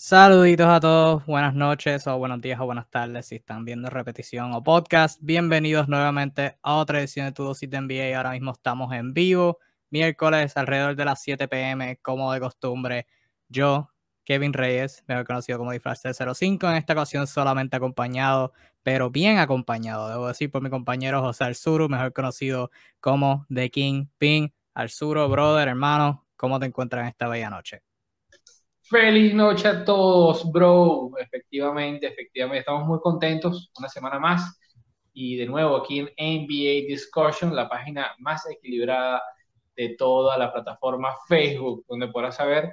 Saluditos a todos, buenas noches o buenos días o buenas tardes si están viendo repetición o podcast. Bienvenidos nuevamente a otra edición de Tu Dosis de NBA. Ahora mismo estamos en vivo, miércoles alrededor de las 7 pm, como de costumbre. Yo, Kevin Reyes, mejor conocido como Disfraz 05, en esta ocasión solamente acompañado, pero bien acompañado, debo decir, por mi compañero José Alzuru, mejor conocido como The King Ping. Alzuru, brother, hermano, ¿cómo te encuentras en esta bella noche? Feliz noche a todos, bro. Efectivamente, efectivamente, estamos muy contentos. Una semana más. Y de nuevo aquí en NBA Discussion, la página más equilibrada de toda la plataforma Facebook, donde podrás saber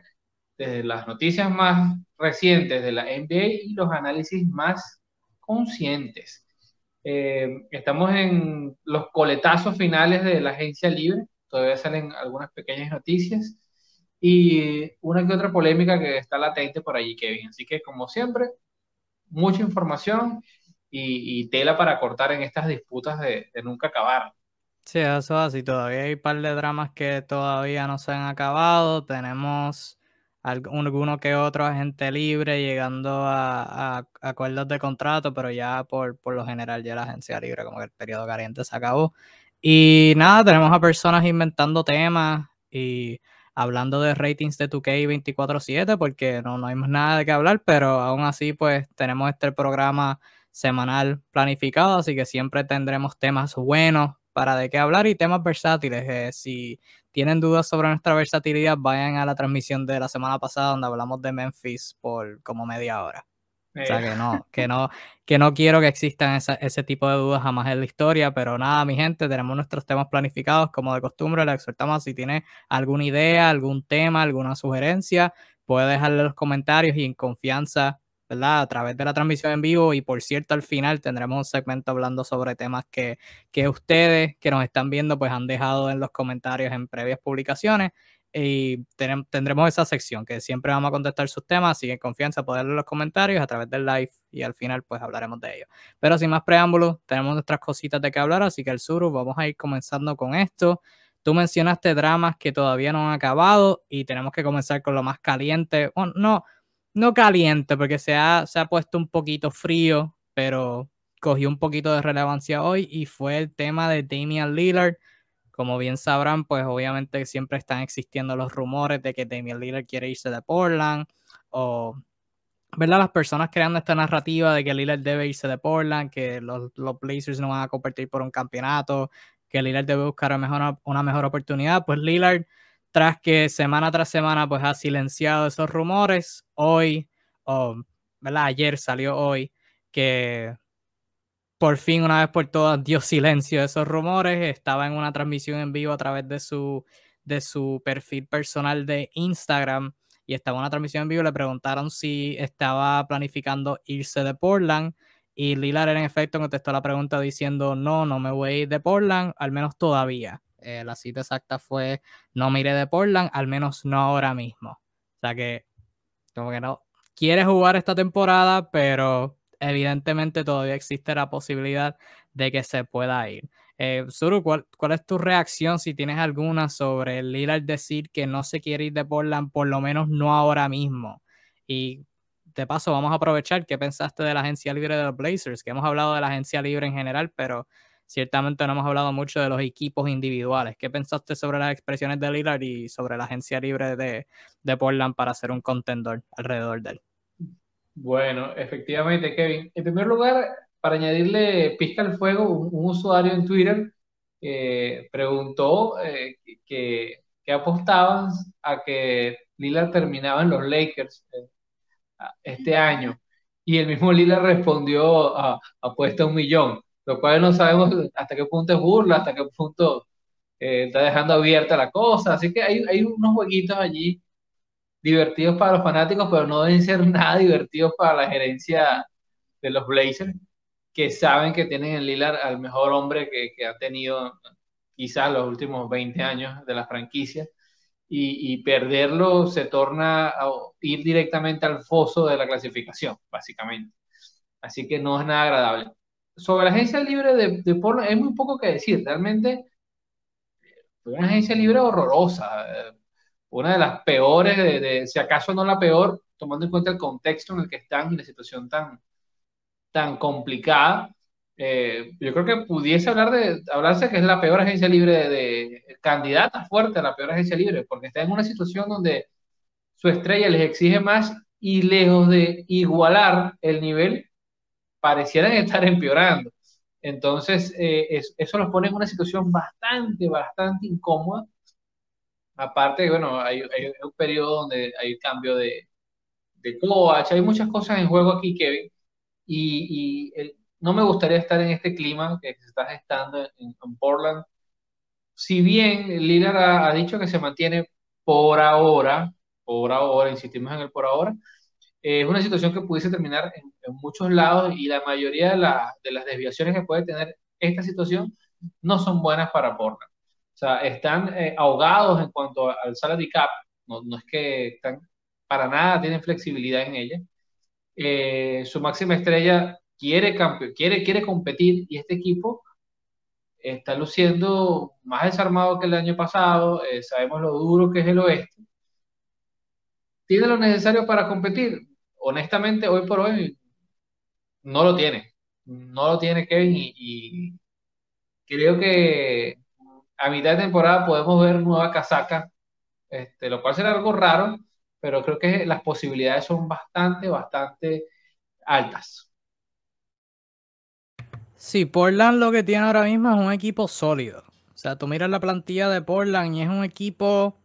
desde las noticias más recientes de la NBA y los análisis más conscientes. Eh, estamos en los coletazos finales de la agencia libre. Todavía salen algunas pequeñas noticias y una que otra polémica que está latente por allí, Kevin. Así que, como siempre, mucha información y, tela para cortar en estas disputas de, nunca acabar. Sí, eso así. Todavía hay un par de dramas que todavía no se han acabado. Tenemos alguno que otro agente libre llegando a, acuerdos de contrato, pero ya por, por lo general ya la agencia libre, como que el periodo caliente se acabó. Y nada, tenemos a personas inventando temas y hablando de ratings de 2K 24/7 porque no, no hay más nada de qué hablar, pero aún así pues tenemos este programa semanal planificado, así que siempre tendremos temas buenos para de qué hablar y temas versátiles. Eh, si tienen dudas sobre nuestra versatilidad, vayan a la transmisión de la semana pasada donde hablamos de Memphis por como media hora. O sea, que no, que no, que no quiero que existan ese tipo de dudas jamás en la historia, pero nada, mi gente, tenemos nuestros temas planificados como de costumbre, le exhortamos si tiene alguna idea, algún tema, alguna sugerencia, puede dejarle los comentarios y en confianza, ¿verdad? A través de la transmisión en vivo y por cierto al final tendremos un segmento hablando sobre temas que, que ustedes que nos están viendo pues han dejado en los comentarios en previas publicaciones y tendremos esa sección que siempre vamos a contestar sus temas, así que en confianza poder leer los comentarios a través del live y al final pues hablaremos de ellos. Pero sin más preámbulos, tenemos nuestras cositas de que hablar, así que el Suru, vamos a ir comenzando con esto. Tú mencionaste dramas que todavía no han acabado y tenemos que comenzar con lo más caliente. Bueno, no, no caliente porque se ha, se ha puesto un poquito frío, pero cogió un poquito de relevancia hoy y fue el tema de Damian Lillard como bien sabrán, pues obviamente siempre están existiendo los rumores de que Damian Lillard quiere irse de Portland o, ¿verdad? Las personas creando esta narrativa de que Lillard debe irse de Portland, que los, Blazers no van a competir por un campeonato, que Lillard debe buscar mejor, una mejor oportunidad, pues Lillard, tras que semana tras semana pues ha silenciado esos rumores, hoy, o, ¿verdad? Ayer salió hoy que por fin, una vez por todas, dio silencio a esos rumores. Estaba en una transmisión en vivo a través de su, de su perfil personal de Instagram y estaba en una transmisión en vivo. Le preguntaron si estaba planificando irse de Portland y Lillard en efecto contestó la pregunta diciendo no, no me voy a ir de Portland, al menos todavía. Eh, la cita exacta fue no me iré de Portland, al menos no ahora mismo. O sea que como que no quiere jugar esta temporada, pero evidentemente todavía existe la posibilidad de que se pueda ir. Eh, Suru, ¿cuál, es tu reacción si tienes alguna sobre Lillard decir que no se quiere ir de Portland, por lo menos no ahora mismo? Y de paso, vamos a aprovechar qué pensaste de la agencia libre de los Blazers, que hemos hablado de la agencia libre en general, pero ciertamente no hemos hablado mucho de los equipos individuales. ¿Qué pensaste sobre las expresiones de Lillard y sobre la agencia libre de, Portland para ser un contendor alrededor de él? Bueno, efectivamente, Kevin. En primer lugar, para añadirle pizca al fuego, un, usuario en Twitter eh, preguntó eh, que, apostaban a que Lila terminaba en los Lakers eh, este año. Y el mismo Lila respondió a apuesta un millón, lo cual no sabemos hasta qué punto es burla, hasta qué punto está dejando abierta la cosa. Así que hay, hay unos jueguitos allí divertidos para los fanáticos, pero no deben ser nada divertidos para la gerencia de los Blazers, que saben que tienen en Lillard al mejor hombre que, ha tenido quizás los últimos 20 años de la franquicia, y, y, perderlo se torna a ir directamente al foso de la clasificación, básicamente. Así que no es nada agradable. Sobre la agencia libre de, de Portland, hay muy poco que decir. Realmente fue una agencia libre horrorosa una de las peores, de, si acaso no la peor, tomando en cuenta el contexto en el que están y la situación tan, tan complicada. Eh, yo creo que pudiese hablar de, hablarse que es la peor agencia libre de, candidata fuerte a la peor agencia libre, porque está en una situación donde su estrella les exige más y lejos de igualar el nivel, parecieran estar empeorando. Entonces, eh, eso los pone en una situación bastante, bastante incómoda. Aparte, bueno, hay, un periodo donde hay cambio de, de hay muchas cosas en juego aquí, Kevin, y, y no me gustaría estar en este clima que se está gestando en, Portland. Si bien Lillard ha, dicho que se mantiene por ahora, por ahora, insistimos en el por ahora, eh, es una situación que pudiese terminar en, muchos lados y la mayoría de, las desviaciones que puede tener esta situación no son buenas para Portland. O sea, están eh, ahogados en cuanto al salary cap, no, no, es que están para nada, tienen flexibilidad en ella. Eh, su máxima estrella quiere, quiere, quiere competir y este equipo está luciendo más desarmado que el año pasado, eh, sabemos lo duro que es el oeste. ¿Tiene lo necesario para competir? Honestamente, hoy por hoy no lo tiene. No lo tiene Kevin y, creo que a mitad de temporada podemos ver nueva casaca, este, lo cual será algo raro, pero creo que las posibilidades son bastante, bastante altas. Sí, Portland lo que tiene ahora mismo es un equipo sólido. O sea, tú miras la plantilla de Portland y es un equipo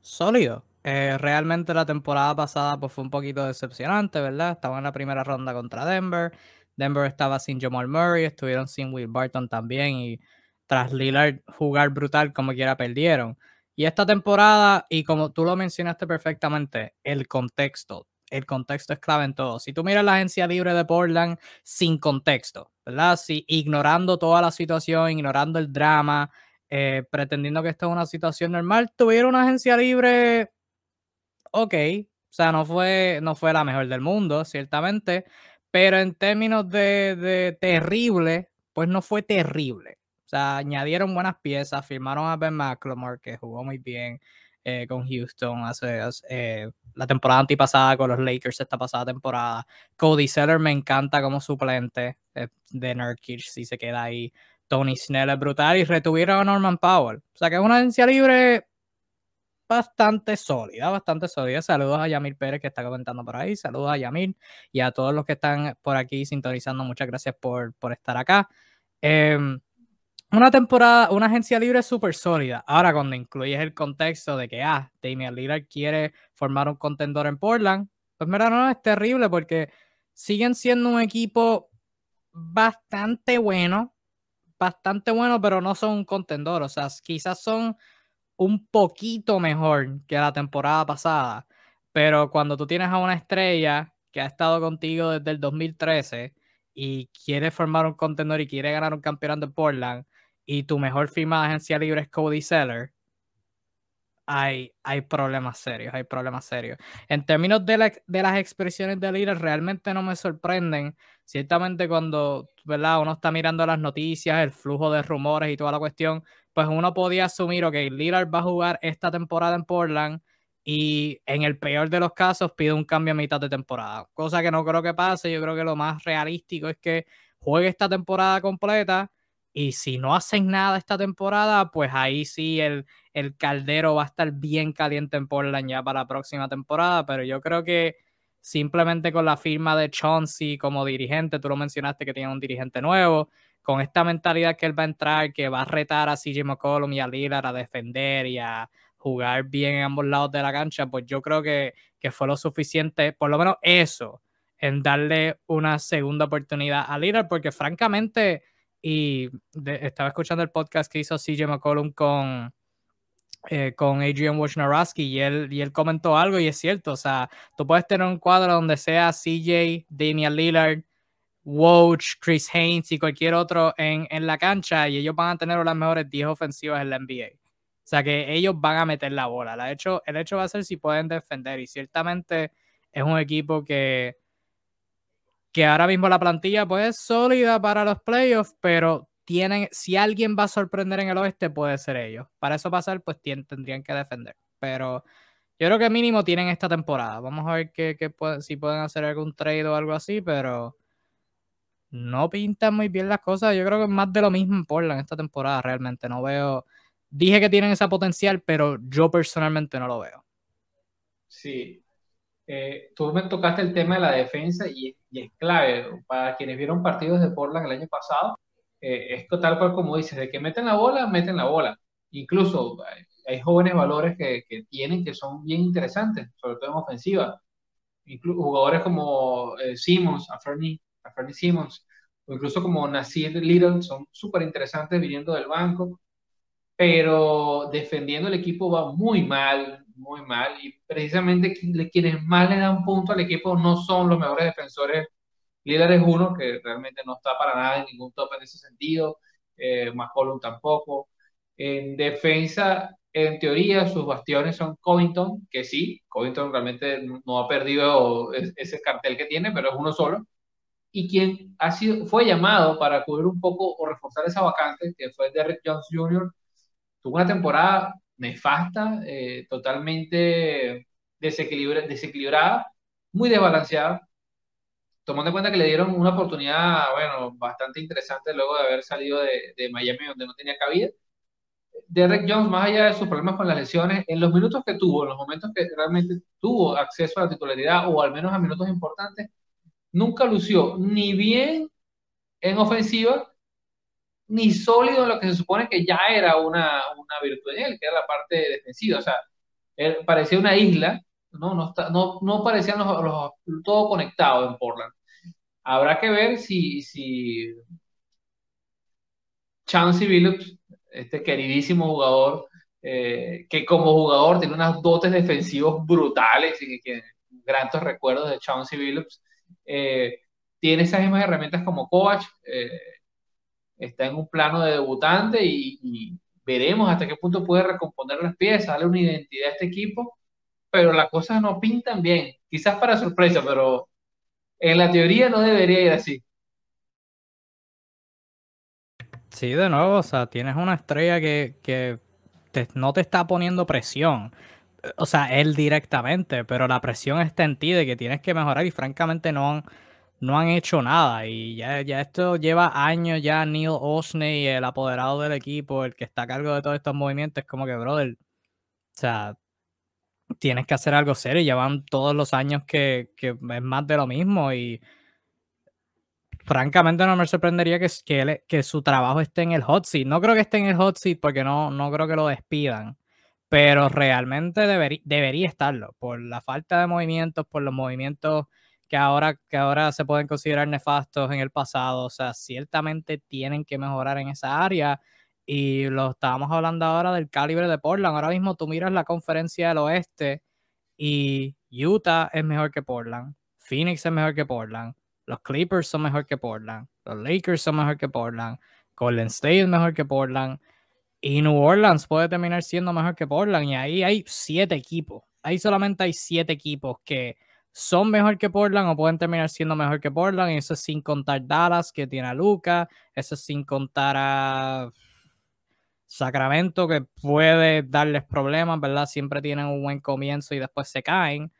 sólido. Eh, realmente la temporada pasada pues, fue un poquito decepcionante, ¿verdad? Estaba en la primera ronda contra Denver. Denver estaba sin Jamal Murray, estuvieron sin Will Barton también y tras Lillard jugar brutal como quiera perdieron. Y esta temporada, y como tú lo mencionaste perfectamente, el contexto el contexto es clave en todo. Si tú miras la agencia libre de Portland sin contexto, ¿verdad? Si ignorando toda la situación, ignorando el drama, eh, pretendiendo que esto es una situación normal, tuviera una agencia libre, ok, o sea, no fue, no fue la mejor del mundo, ciertamente, pero en términos de, de terrible, pues no fue terrible. Sea, añadieron buenas piezas, firmaron a Ben McLemore, que jugó muy bien eh, con Houston hace, eh, la temporada antipasada con los Lakers esta pasada temporada. Cody Seller me encanta como suplente eh, de Nurkic si se queda ahí. Tony Snell es brutal y retuvieron a Norman Powell. O sea que es una agencia libre bastante sólida, bastante sólida. Saludos a Yamil Pérez que está comentando por ahí. Saludos a Yamil y a todos los que están por aquí sintonizando. Muchas gracias por, por estar acá. Em, una temporada, una agencia libre súper sólida. Ahora, cuando incluyes el contexto de que, ah, Damian Lillard quiere formar un contendor en Portland, pues mira, no, es terrible porque siguen siendo un equipo bastante bueno, bastante bueno, pero no son un contendor. O sea, quizás son un poquito mejor que la temporada pasada, pero cuando tú tienes a una estrella que ha estado contigo desde el 2013 y quiere formar un contendor y quiere ganar un campeonato en Portland, y tu mejor firma de agencia libre es Cody Seller, hay, hay problemas serios, hay problemas serios. En términos de, las expresiones de Lillard, realmente no me sorprenden. Ciertamente cuando ¿verdad? uno está mirando las noticias, el flujo de rumores y toda la cuestión, pues uno podía asumir, ok, Lillard va a jugar esta temporada en Portland y en el peor de los casos pide un cambio a mitad de temporada. Cosa que no creo que pase, yo creo que lo más realístico es que juegue esta temporada completa y si no hacen nada esta temporada, pues ahí sí el, el caldero va a estar bien caliente en Portland ya para la próxima temporada. Pero yo creo que simplemente con la firma de Chauncey como dirigente, tú lo mencionaste que tiene un dirigente nuevo, con esta mentalidad que él va a entrar, que va a retar a CJ McCollum y a Lillard a defender y a jugar bien en ambos lados de la cancha, pues yo creo que, que fue lo suficiente, por lo menos eso, en darle una segunda oportunidad a Lillard, porque francamente y estaba escuchando el podcast que hizo CJ McCollum con, eh, con Adrian Wojnarowski y él, y él comentó algo y es cierto, o sea, tú puedes tener un cuadro donde sea CJ, Damian Lillard, Woj, Chris Haynes y cualquier otro en, en, la cancha y ellos van a tener las mejores 10 ofensivas en la NBA. O sea que ellos van a meter la bola. El hecho, el hecho va a ser si pueden defender y ciertamente es un equipo que que ahora mismo la plantilla pues es sólida para los playoffs, pero tienen, si alguien va a sorprender en el oeste, puede ser ellos. Para eso pasar, pues tendrían que defender. Pero yo creo que mínimo tienen esta temporada. Vamos a ver qué, si pueden hacer algún trade o algo así, pero no pintan muy bien las cosas. Yo creo que es más de lo mismo en Portland esta temporada, realmente. No veo. Dije que tienen ese potencial, pero yo personalmente no lo veo. Sí. Eh, tú me tocaste el tema de la defensa y, es clave. Para quienes vieron partidos de Portland el año pasado, eh, es tal cual como dices, de que meten la bola, meten la bola. Incluso hay jóvenes valores que, que, tienen que son bien interesantes, sobre todo en ofensiva. Incluso jugadores como eh, Simmons, a Fernie, a Fernie Simmons, o incluso como Nasir Little, son súper interesantes viniendo del banco, pero defendiendo el equipo va muy mal, muy mal, y precisamente quienes más le dan punto al equipo no son los mejores defensores. Lillard es uno que realmente no está para nada en ningún top en ese sentido, eh, McCollum tampoco. En defensa, en teoría, sus bastiones son Covington, que sí, Covington realmente no ha perdido ese cartel que tiene, pero es uno solo. Y quien ha sido, fue llamado para cubrir un poco o reforzar esa vacante, que fue Derrick Jones Jr., tuvo una temporada nefasta, eh, totalmente desequilibrada, muy desbalanceada, tomando en cuenta que le dieron una oportunidad, bueno, bastante interesante luego de haber salido de Miami, donde no tenía cabida. Derek Jones, más allá de sus problemas con las lesiones, en los minutos que tuvo, en los momentos que realmente tuvo acceso a la titularidad o al menos a minutos importantes, nunca lució ni bien en ofensiva, ni sólido en lo que se supone que ya era una, una virtud en él, que era la parte defensiva. O sea, parecía una isla, no, no, no, no parecían los, todo conectado en Portland. Habrá que ver si, si Billups este queridísimo jugador, eh, que como jugador tiene unas dotes defensivos brutales y que, grandes recuerdos de Chauncey Billups. Eh, tiene esas mismas herramientas como Kovac, eh, está en un plano de debutante y, veremos hasta qué punto puede recomponer las piezas, darle una identidad a este equipo, pero las cosas no pintan bien, quizás para sorpresa, pero en la teoría no debería ir así. Sí, de nuevo, o sea, tienes una estrella que, no te está poniendo presión. O sea, él directamente, pero la presión está en ti de que tienes que mejorar y francamente no han, no han hecho nada. Y ya, ya esto lleva años ya Neil Osney, el apoderado del equipo, el que está a cargo de todos estos movimientos, es como que, brother, o sea, tienes que hacer algo serio. Llevan todos los años que, que es más de lo mismo y francamente no me sorprendería que, que, su trabajo esté en el hot seat. No creo que esté en el hot seat porque no, no creo que lo despidan, pero realmente debería estarlo por la falta de movimientos, por los movimientos que ahora, que ahora se pueden considerar nefastos en el pasado. O sea, ciertamente tienen que mejorar en esa área. Y lo estábamos hablando ahora del calibre de Portland. Ahora mismo tú miras la conferencia del oeste y Utah es mejor que Portland. Phoenix es mejor que Portland. Los Clippers son mejor que Portland. Los Lakers son mejor que Portland. Golden State es mejor que Portland. Y New Orleans puede terminar siendo mejor que Portland. Y ahí hay siete equipos. Ahí solamente hay siete equipos que son mejor que Portland o pueden terminar siendo mejor que Portland. Y eso es sin contar Dallas, que tiene a Luca. Eso es sin contar a Sacramento, que puede darles problemas, ¿verdad? Siempre tienen un buen comienzo y después se caen.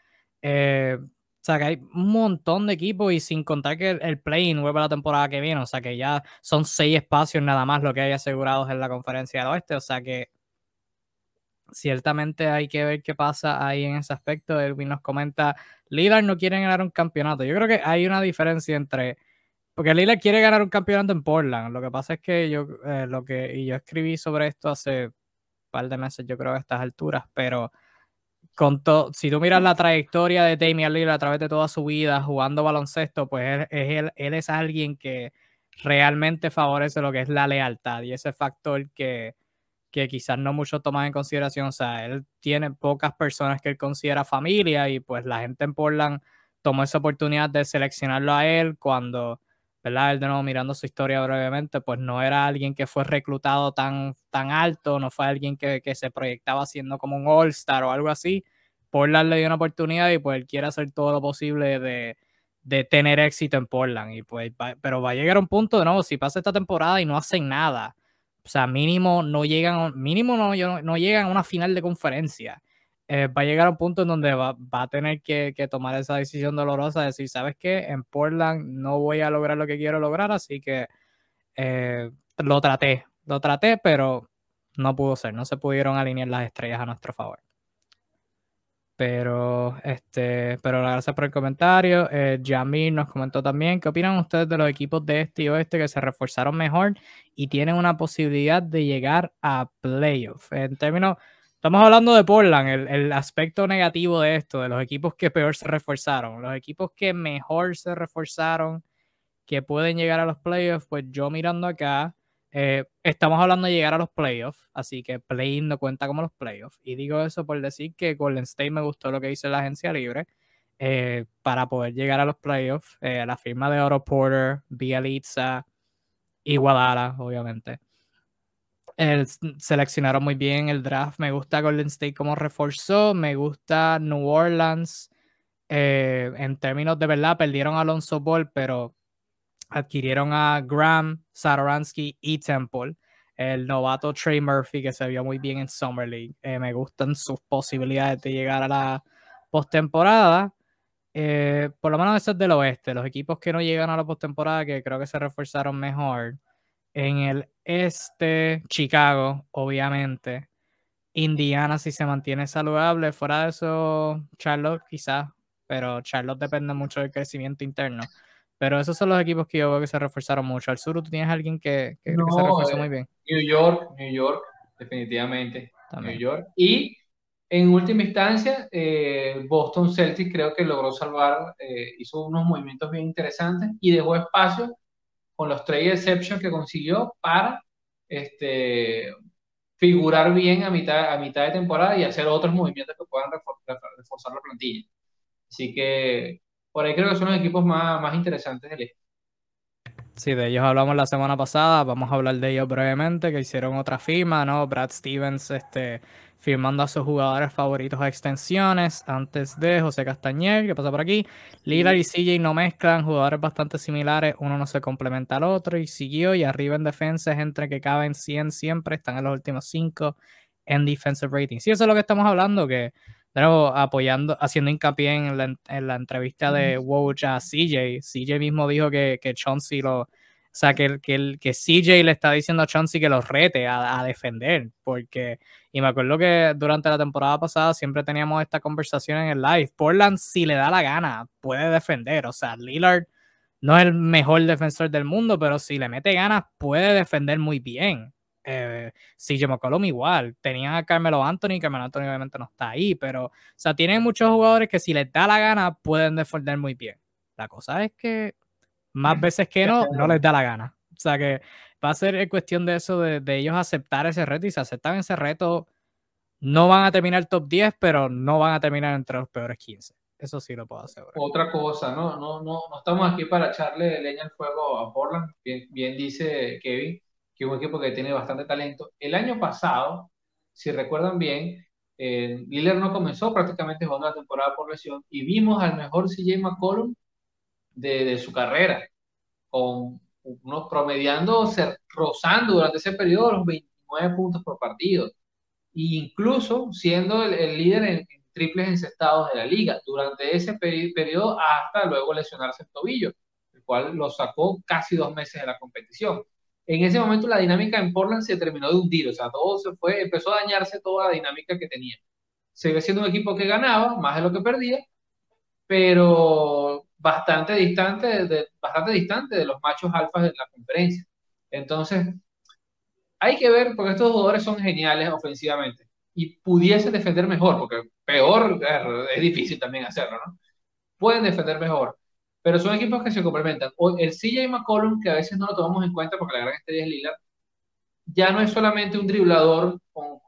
Eh, o sea, que hay un montón de equipos y sin contar que el, play-in vuelve la temporada que viene. O sea, que ya son seis espacios nada más lo que hay asegurados en la conferencia del oeste. O sea, que ciertamente hay que ver qué pasa ahí en ese aspecto. Elvin nos comenta, Lillard no quiere ganar un campeonato. Yo creo que hay una diferencia entre... Porque Lillard quiere ganar un campeonato en Portland. Lo que pasa es que yo, eh, lo que, y yo escribí sobre esto hace un par de meses, yo creo, a estas alturas, pero con si tú miras la trayectoria de Damian Lillard a través de toda su vida jugando baloncesto, pues él, es, él, es alguien que realmente favorece lo que es la lealtad y ese factor que, que quizás no muchos toman en consideración. O sea, él tiene pocas personas que él considera familia y pues la gente en Portland tomó esa oportunidad de seleccionarlo a él cuando, ¿verdad? Él de nuevo mirando su historia brevemente, pues no era alguien que fue reclutado tan, tan alto, no fue alguien que, que se proyectaba siendo como un All-Star o algo así. Portland le dio una oportunidad y pues él quiere hacer todo lo posible de, de tener éxito en Portland. Y pues, pero va a llegar un punto de nuevo, si pasa esta temporada y no hacen nada, o sea, mínimo no llegan, mínimo no, no llegan a una final de conferencia. eh, va a llegar a un punto en donde va, a tener que, tomar esa decisión dolorosa de decir, ¿sabes qué? En Portland no voy a lograr lo que quiero lograr, así que eh, lo traté, lo traté, pero no pudo ser, no se pudieron alinear las estrellas a nuestro favor. Pero, este, pero gracias por el comentario. Eh, Jamil nos comentó también, ¿qué opinan ustedes de los equipos de este y oeste que se reforzaron mejor y tienen una posibilidad de llegar a playoff? En términos, estamos hablando de Portland, el, el aspecto negativo de esto, de los equipos que peor se reforzaron, los equipos que mejor se reforzaron, que pueden llegar a los playoffs, pues yo mirando acá, eh, estamos hablando de llegar a los playoffs, así que play no cuenta como los playoffs. Y digo eso por decir que Golden State me gustó lo que hizo la agencia libre eh, para poder llegar a los playoffs. Eh, la firma de Otto Porter, Bielitsa y Guadalajara, obviamente. seleccionaron muy bien el draft. Me gusta Golden State como reforzó. Me gusta New Orleans. en términos de verdad, perdieron a Alonso Ball, pero adquirieron a Graham, Satoransky y Temple. El novato Trey Murphy, que se vio muy bien en Summer League. Eh, me gustan sus posibilidades de llegar a la postemporada. Eh, por lo menos eso es del oeste. Los equipos que no llegan a la postemporada, que creo que se reforzaron mejor. En el este, Chicago, obviamente. Indiana, si se mantiene saludable. Fuera de eso, Charlotte, quizás. Pero Charlotte depende mucho del crecimiento interno. Pero esos son los equipos que yo veo que se reforzaron mucho. Al sur, ¿tú tienes alguien que, se reforzó muy bien? New York, New York, definitivamente. New York. Y en última instancia, eh, Boston Celtics creo que logró salvar, eh, hizo unos movimientos bien interesantes y dejó espacio con los trade exceptions que consiguió para este, figurar bien a mitad, a mitad de temporada y hacer otros movimientos que puedan reforzar la plantilla. Así que por ahí creo que son los equipos más, más interesantes del este. Sí, de ellos hablamos la semana pasada, vamos a hablar de ellos brevemente, que hicieron otra firma, ¿no? Brad Stevens este, firmando a sus jugadores favoritos a extensiones, antes de José Castañer, que pasa por aquí. Lillard y CJ no mezclan, jugadores bastante similares, uno no se complementa al otro, y siguió, y arriba en defensa es entre que caben 100 siempre, están en los últimos 5 en defensive rating. Sí, eso es lo que estamos hablando, que pero apoyando, haciendo hincapié en la, en la entrevista de Woj a CJ. CJ mismo dijo que, que Chauncey lo. O sea, que, que, que CJ le está diciendo a Chauncey que los rete a, a, defender. Porque. Y me acuerdo que durante la temporada pasada siempre teníamos esta conversación en el live. Portland, si le da la gana, puede defender. O sea, Lillard no es el mejor defensor del mundo, pero si le mete ganas, puede defender muy bien eh, CJ McCollum igual, tenían a Carmelo Anthony, Carmelo Anthony obviamente no está ahí, pero, o sea, tienen muchos jugadores que si les da la gana pueden defender muy bien. La cosa es que más veces que no, no les da la gana. O sea que va a ser cuestión de eso, de, ellos aceptar ese reto y si aceptan ese reto, no van a terminar top 10, pero no van a terminar entre los peores 15. Eso sí lo puedo asegurar. Otra cosa, ¿no? No, no, no estamos aquí para echarle leña al fuego a Portland, bien, bien dice Kevin que es un equipo que tiene bastante talento. El año pasado, si recuerdan bien, eh, Lillard no comenzó prácticamente jugando la temporada por lesión y vimos al mejor CJ McCollum de, de su carrera, con unos promediando, rozando durante ese periodo los 29 puntos por partido, e incluso siendo el, líder en, triples encestados de la liga durante ese periodo hasta luego lesionarse el tobillo, el cual lo sacó casi dos meses de la competición en ese momento la dinámica en Portland se terminó de hundir, o sea, todo se fue, empezó a dañarse toda la dinámica que tenía. Se ve siendo un equipo que ganaba más de lo que perdía, pero bastante distante de, bastante distante de los machos alfas de la conferencia. Entonces, hay que ver, porque estos jugadores son geniales ofensivamente y pudiesen defender mejor, porque peor es difícil también hacerlo, ¿no? Pueden defender mejor, pero son equipos que se complementan. El CJ McCollum, que a veces no lo tomamos en cuenta porque la gran estrella es Lillard, ya no es solamente un driblador,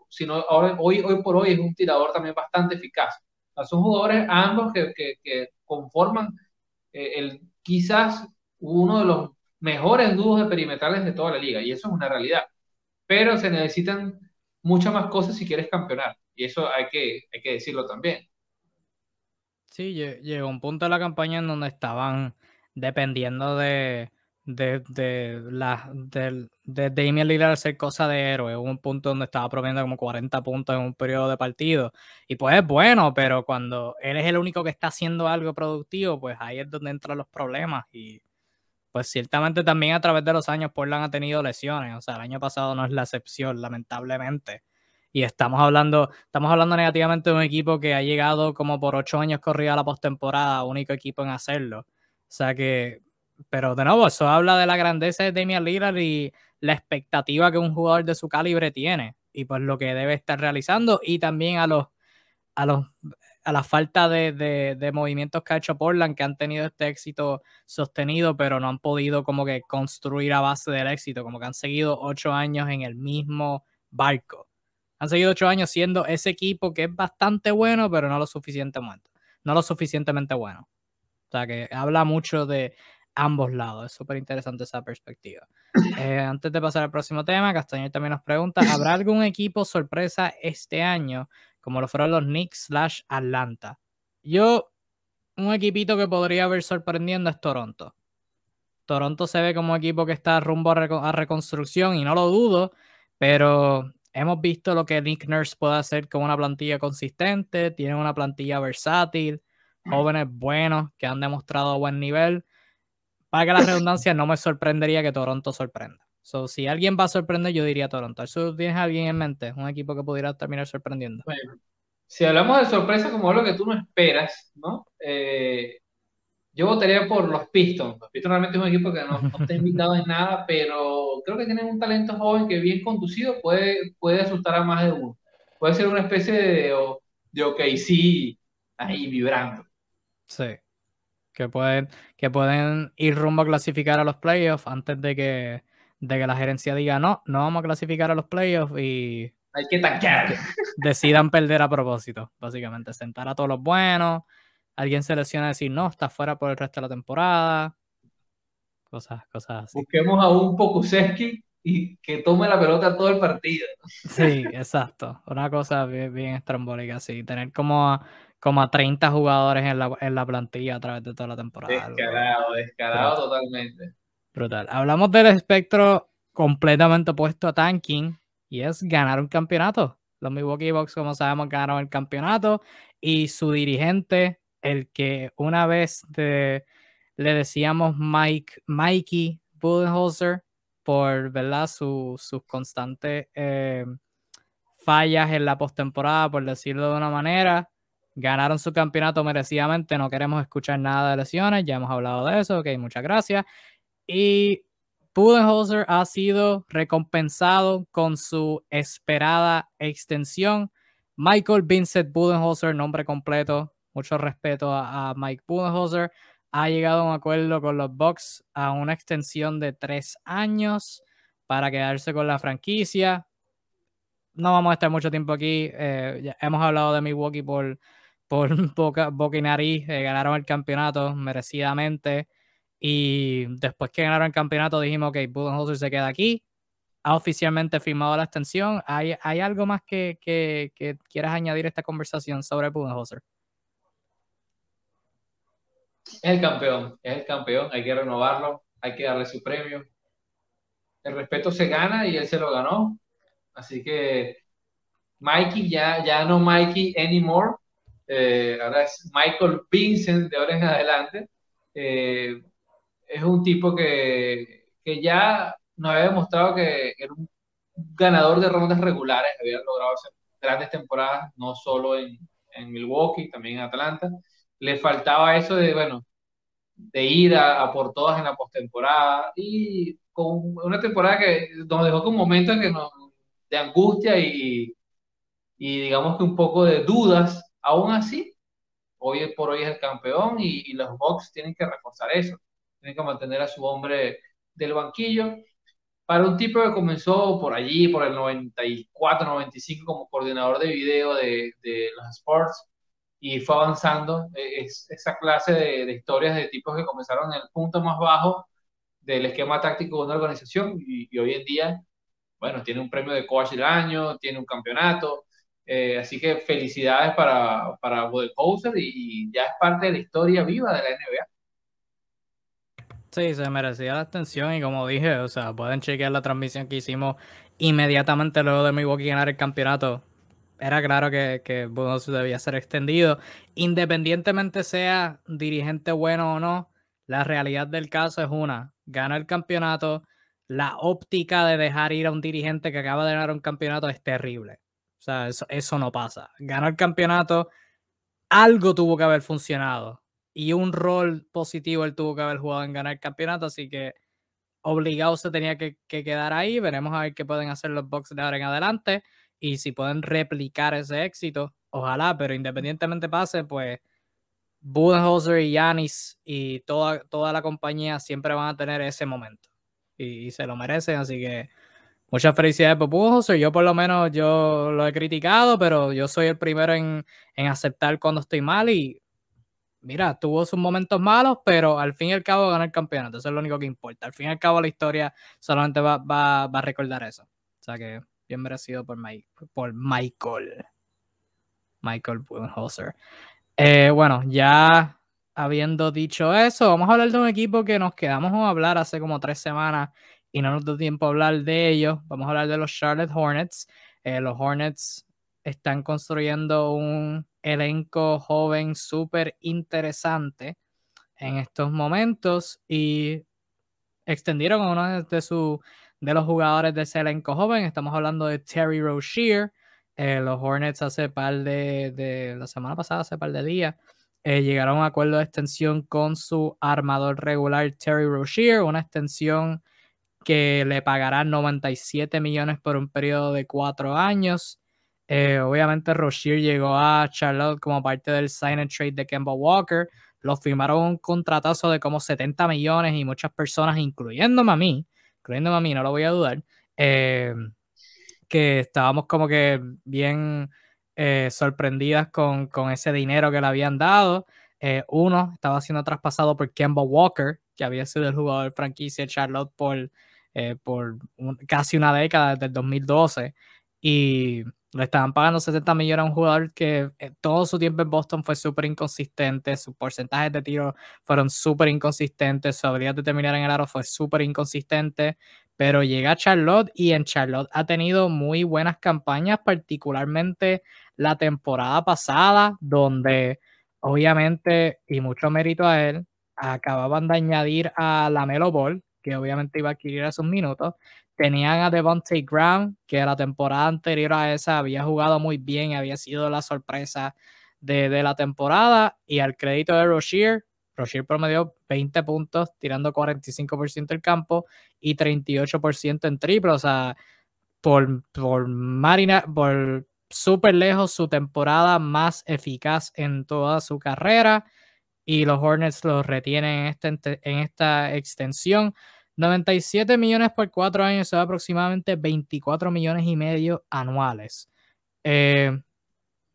sino ahora, hoy, hoy por hoy es un tirador también bastante eficaz. son jugadores ambos que, que, conforman eh, el, quizás uno de los mejores dúos de perimetrales de toda la liga, y eso es una realidad. Pero se necesitan muchas más cosas si quieres campeonar, y eso hay que, hay que decirlo también. Sí, llegó un punto de la campaña en donde estaban dependiendo de de, de, la, de, de Damian Lillard ser cosa de héroe. Hubo un punto donde estaba promediando como 40 puntos en un periodo de partido. Y pues es bueno, pero cuando él es el único que está haciendo algo productivo, pues ahí es donde entran los problemas. Y pues ciertamente también a través de los años Portland ha tenido lesiones. O sea, el año pasado no es la excepción, lamentablemente. Y estamos hablando, estamos hablando negativamente de un equipo que ha llegado como por ocho años corrido a la postemporada, único equipo en hacerlo. O sea que pero de nuevo, eso habla de la grandeza de Damian Lillard y la expectativa que un jugador de su calibre tiene y pues lo que debe estar realizando y también a los a los a la falta de, de, movimientos que ha hecho Portland que han tenido este éxito sostenido pero no han podido como que construir a base del éxito como que han seguido ocho años en el mismo barco han seguido ocho años siendo ese equipo que es bastante bueno pero no lo suficientemente no lo suficientemente bueno o sea que habla mucho de ambos lados. Es súper interesante esa perspectiva. Eh, antes de pasar al próximo tema, Castañer también nos pregunta, ¿habrá algún equipo sorpresa este año como lo fueron los Knicks slash Atlanta? Yo, un equipito que podría haber sorprendiendo es Toronto. Toronto se ve como un equipo que está rumbo a, reconstrucción y no lo dudo, pero hemos visto lo que Nick Nurse puede hacer con una plantilla consistente, tiene una plantilla versátil, jóvenes buenos que han demostrado buen nivel para que la redundancia, no me sorprendería que Toronto sorprenda. So, si alguien va a sorprender, yo diría Toronto. ¿Eso tienes alguien en mente? ¿Un equipo que pudiera terminar sorprendiendo? Bueno, si hablamos de sorpresa como algo que tú no esperas, ¿no? Eh, yo votaría por los Pistons. Los Pistons realmente es un equipo que no, no está invitado en nada, pero creo que tienen un talento joven que bien conducido puede, puede asustar a más de uno. Puede ser una especie de, de OKC ahí vibrando. Sí que pueden, que pueden ir rumbo a clasificar a los playoffs antes de que, de que la gerencia diga no, no vamos a clasificar a los playoffs y hay que tanquear. Decidan perder a propósito, básicamente. Sentar a todos los buenos. Alguien se lesiona y decir no, está fuera por el resto de la temporada. Cosas, cosas así. Busquemos a un Pokuseski y que tome la pelota todo el partido. Sí, exacto. Una cosa bien, bien estrambólica, sí. Tener como como a 30 jugadores en la, en la plantilla a través de toda la temporada. Descarado, descarado totalmente. Brutal. Hablamos del espectro completamente opuesto a tanking y es ganar un campeonato. Los Milwaukee Bucks, como sabemos, ganaron el campeonato y su dirigente, el que una vez le decíamos Mike, Mikey Budenholzer por ¿verdad? sus constantes eh, fallas en la postemporada, por decirlo de una manera ganaron su campeonato merecidamente, no queremos escuchar nada de lesiones, ya hemos hablado de eso, ok, muchas gracias. Y Budenholzer ha sido recompensado con su esperada extensión. Michael Vincent Budenholzer, nombre completo, mucho respeto a, Mike Budenholzer, ha llegado a un acuerdo con los Bucks a una extensión de tres años para quedarse con la franquicia. No vamos a estar mucho tiempo aquí. Eh, hemos hablado de Milwaukee por por boca, boca y nariz, eh, ganaron el campeonato merecidamente. Y después que ganaron el campeonato dijimos que Budenholzer se queda aquí. Ha oficialmente firmado la extensión. ¿Hay, hay algo más que, que, que, quieras añadir a esta conversación sobre Budenholzer? Es el campeón, es el campeón. Hay que renovarlo, hay que darle su premio. El respeto se gana y él se lo ganó. Así que Mikey ya, ya no Mikey anymore eh, ahora es Michael Vincent de ahora en adelante, eh, es un tipo que, que, ya nos había demostrado que era un ganador de rondas regulares, había logrado hacer grandes temporadas, no solo en, en Milwaukee, también en Atlanta. Le faltaba eso de, bueno, de ir a, por todas en la postemporada y con una temporada que nos dejó con momentos que nos, de angustia y, y digamos que un poco de dudas Aún así, hoy por hoy es el campeón y, los Bucks tienen que reforzar eso. Tienen que mantener a su hombre del banquillo. Para un tipo que comenzó por allí, por el 94, 95, como coordinador de video de, los sports y fue avanzando, e, es esa clase de, historias de tipos que comenzaron en el punto más bajo del esquema táctico de una organización y, y hoy en día, bueno, tiene un premio de coach del año, tiene un campeonato, eh, así que felicidades para, para y, ya es parte de la historia viva de la NBA. Sí, se merecía la extensión y como dije, o sea, pueden chequear la transmisión que hicimos inmediatamente luego de Milwaukee ganar el campeonato. Era claro que, que debía ser extendido. Independientemente sea dirigente bueno o no, la realidad del caso es una, gana el campeonato, la óptica de dejar ir a un dirigente que acaba de ganar un campeonato es terrible. O sea, eso, eso no pasa. Ganó el campeonato, algo tuvo que haber funcionado y un rol positivo él tuvo que haber jugado en ganar el campeonato, así que obligado se tenía que, quedar ahí. Veremos a ver qué pueden hacer los Bucks de ahora en adelante y si pueden replicar ese éxito, ojalá, pero independientemente pase, pues Budenholzer y Yanis y toda, toda la compañía siempre van a tener ese momento y, se lo merecen, así que muchas felicidades por Budenholzer. Yo por lo menos yo lo he criticado, pero yo soy el primero en, en aceptar cuando estoy mal y mira, tuvo sus momentos malos, pero al fin y al cabo ganó el campeonato. Eso es lo único que importa. Al fin y al cabo la historia solamente va, a recordar eso. O sea que bien merecido por, Michael. Michael Budenholzer. Eh, bueno, ya habiendo dicho eso, vamos a hablar de un equipo que nos quedamos a hablar hace como tres semanas y no nos dio tiempo a hablar de ellos. Vamos a hablar de los Charlotte Hornets. Eh, los Hornets están construyendo un elenco joven súper interesante en estos momentos y extendieron uno de, su, de los jugadores de ese elenco joven. Estamos hablando de Terry Rozier. Eh, los Hornets hace par de, de, la semana pasada, hace par de días, eh, llegaron a un acuerdo de extensión con su armador regular Terry Rozier, una extensión que le pagará 97 millones por un periodo de cuatro años. Eh, obviamente Rozier llegó a Charlotte como parte del sign and trade de Kemba Walker. Lo firmaron un contratazo de como 70 millones y muchas personas, incluyéndome a mí, incluyéndome a mí, no lo voy a dudar, eh, que estábamos como que bien eh, sorprendidas con, con, ese dinero que le habían dado. uno estaba siendo traspasado por Kemba Walker, que había sido el jugador franquicia de Charlotte por, por casi una década, desde el 2012. Y le estaban pagando 70 millones a un jugador que eh, todo su tiempo en Boston fue súper inconsistente, sus porcentajes de tiro fueron súper inconsistentes, su habilidad de terminar en el aro fue súper inconsistente, pero llega a Charlotte y en Charlotte ha tenido muy buenas campañas, particularmente la temporada pasada, donde obviamente, y mucho mérito a él, acababan de añadir a la Melo Ball, que obviamente iba a adquirir esos minutos, Tenían a Devontae Graham, que la temporada anterior a esa había jugado muy bien, había sido la sorpresa de, la temporada. Y al crédito de Rozier, Rozier promedió 20 puntos, tirando 45% del campo y 38% en triple. O sea, por, por Marina, por súper lejos su temporada más eficaz en toda su carrera. Y los Hornets los retienen en esta, en esta extensión. 97 millones por cuatro años son aproximadamente 24 millones y medio anuales. Eh,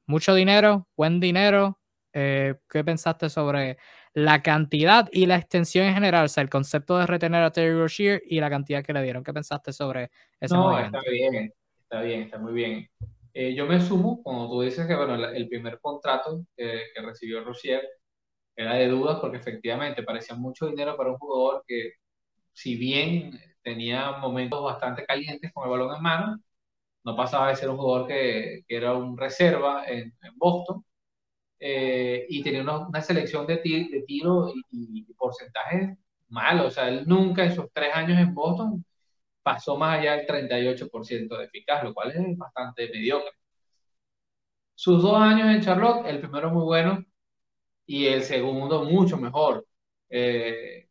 mucho dinero, buen dinero. Eh, ¿Qué pensaste sobre la cantidad y la extensión en general? O sea, el concepto de retener a Terry Rozier y la cantidad que le dieron. ¿Qué pensaste sobre ese No, está bien, está bien, está muy bien. Eh, yo me sumo cuando tú dices que bueno, el primer contrato que, que recibió Rozier era de dudas porque efectivamente parecía mucho dinero para un jugador que si bien tenía momentos bastante calientes con el balón en mano, no pasaba de ser un jugador que, que era un reserva en, Boston eh, y tenía una, selección de, de tiro y, porcentajes malos. O sea, él nunca en sus tres años en Boston pasó más allá del 38% de eficaz, lo cual es bastante mediocre. Sus dos años en Charlotte, el primero muy bueno y el segundo mucho mejor. Eh,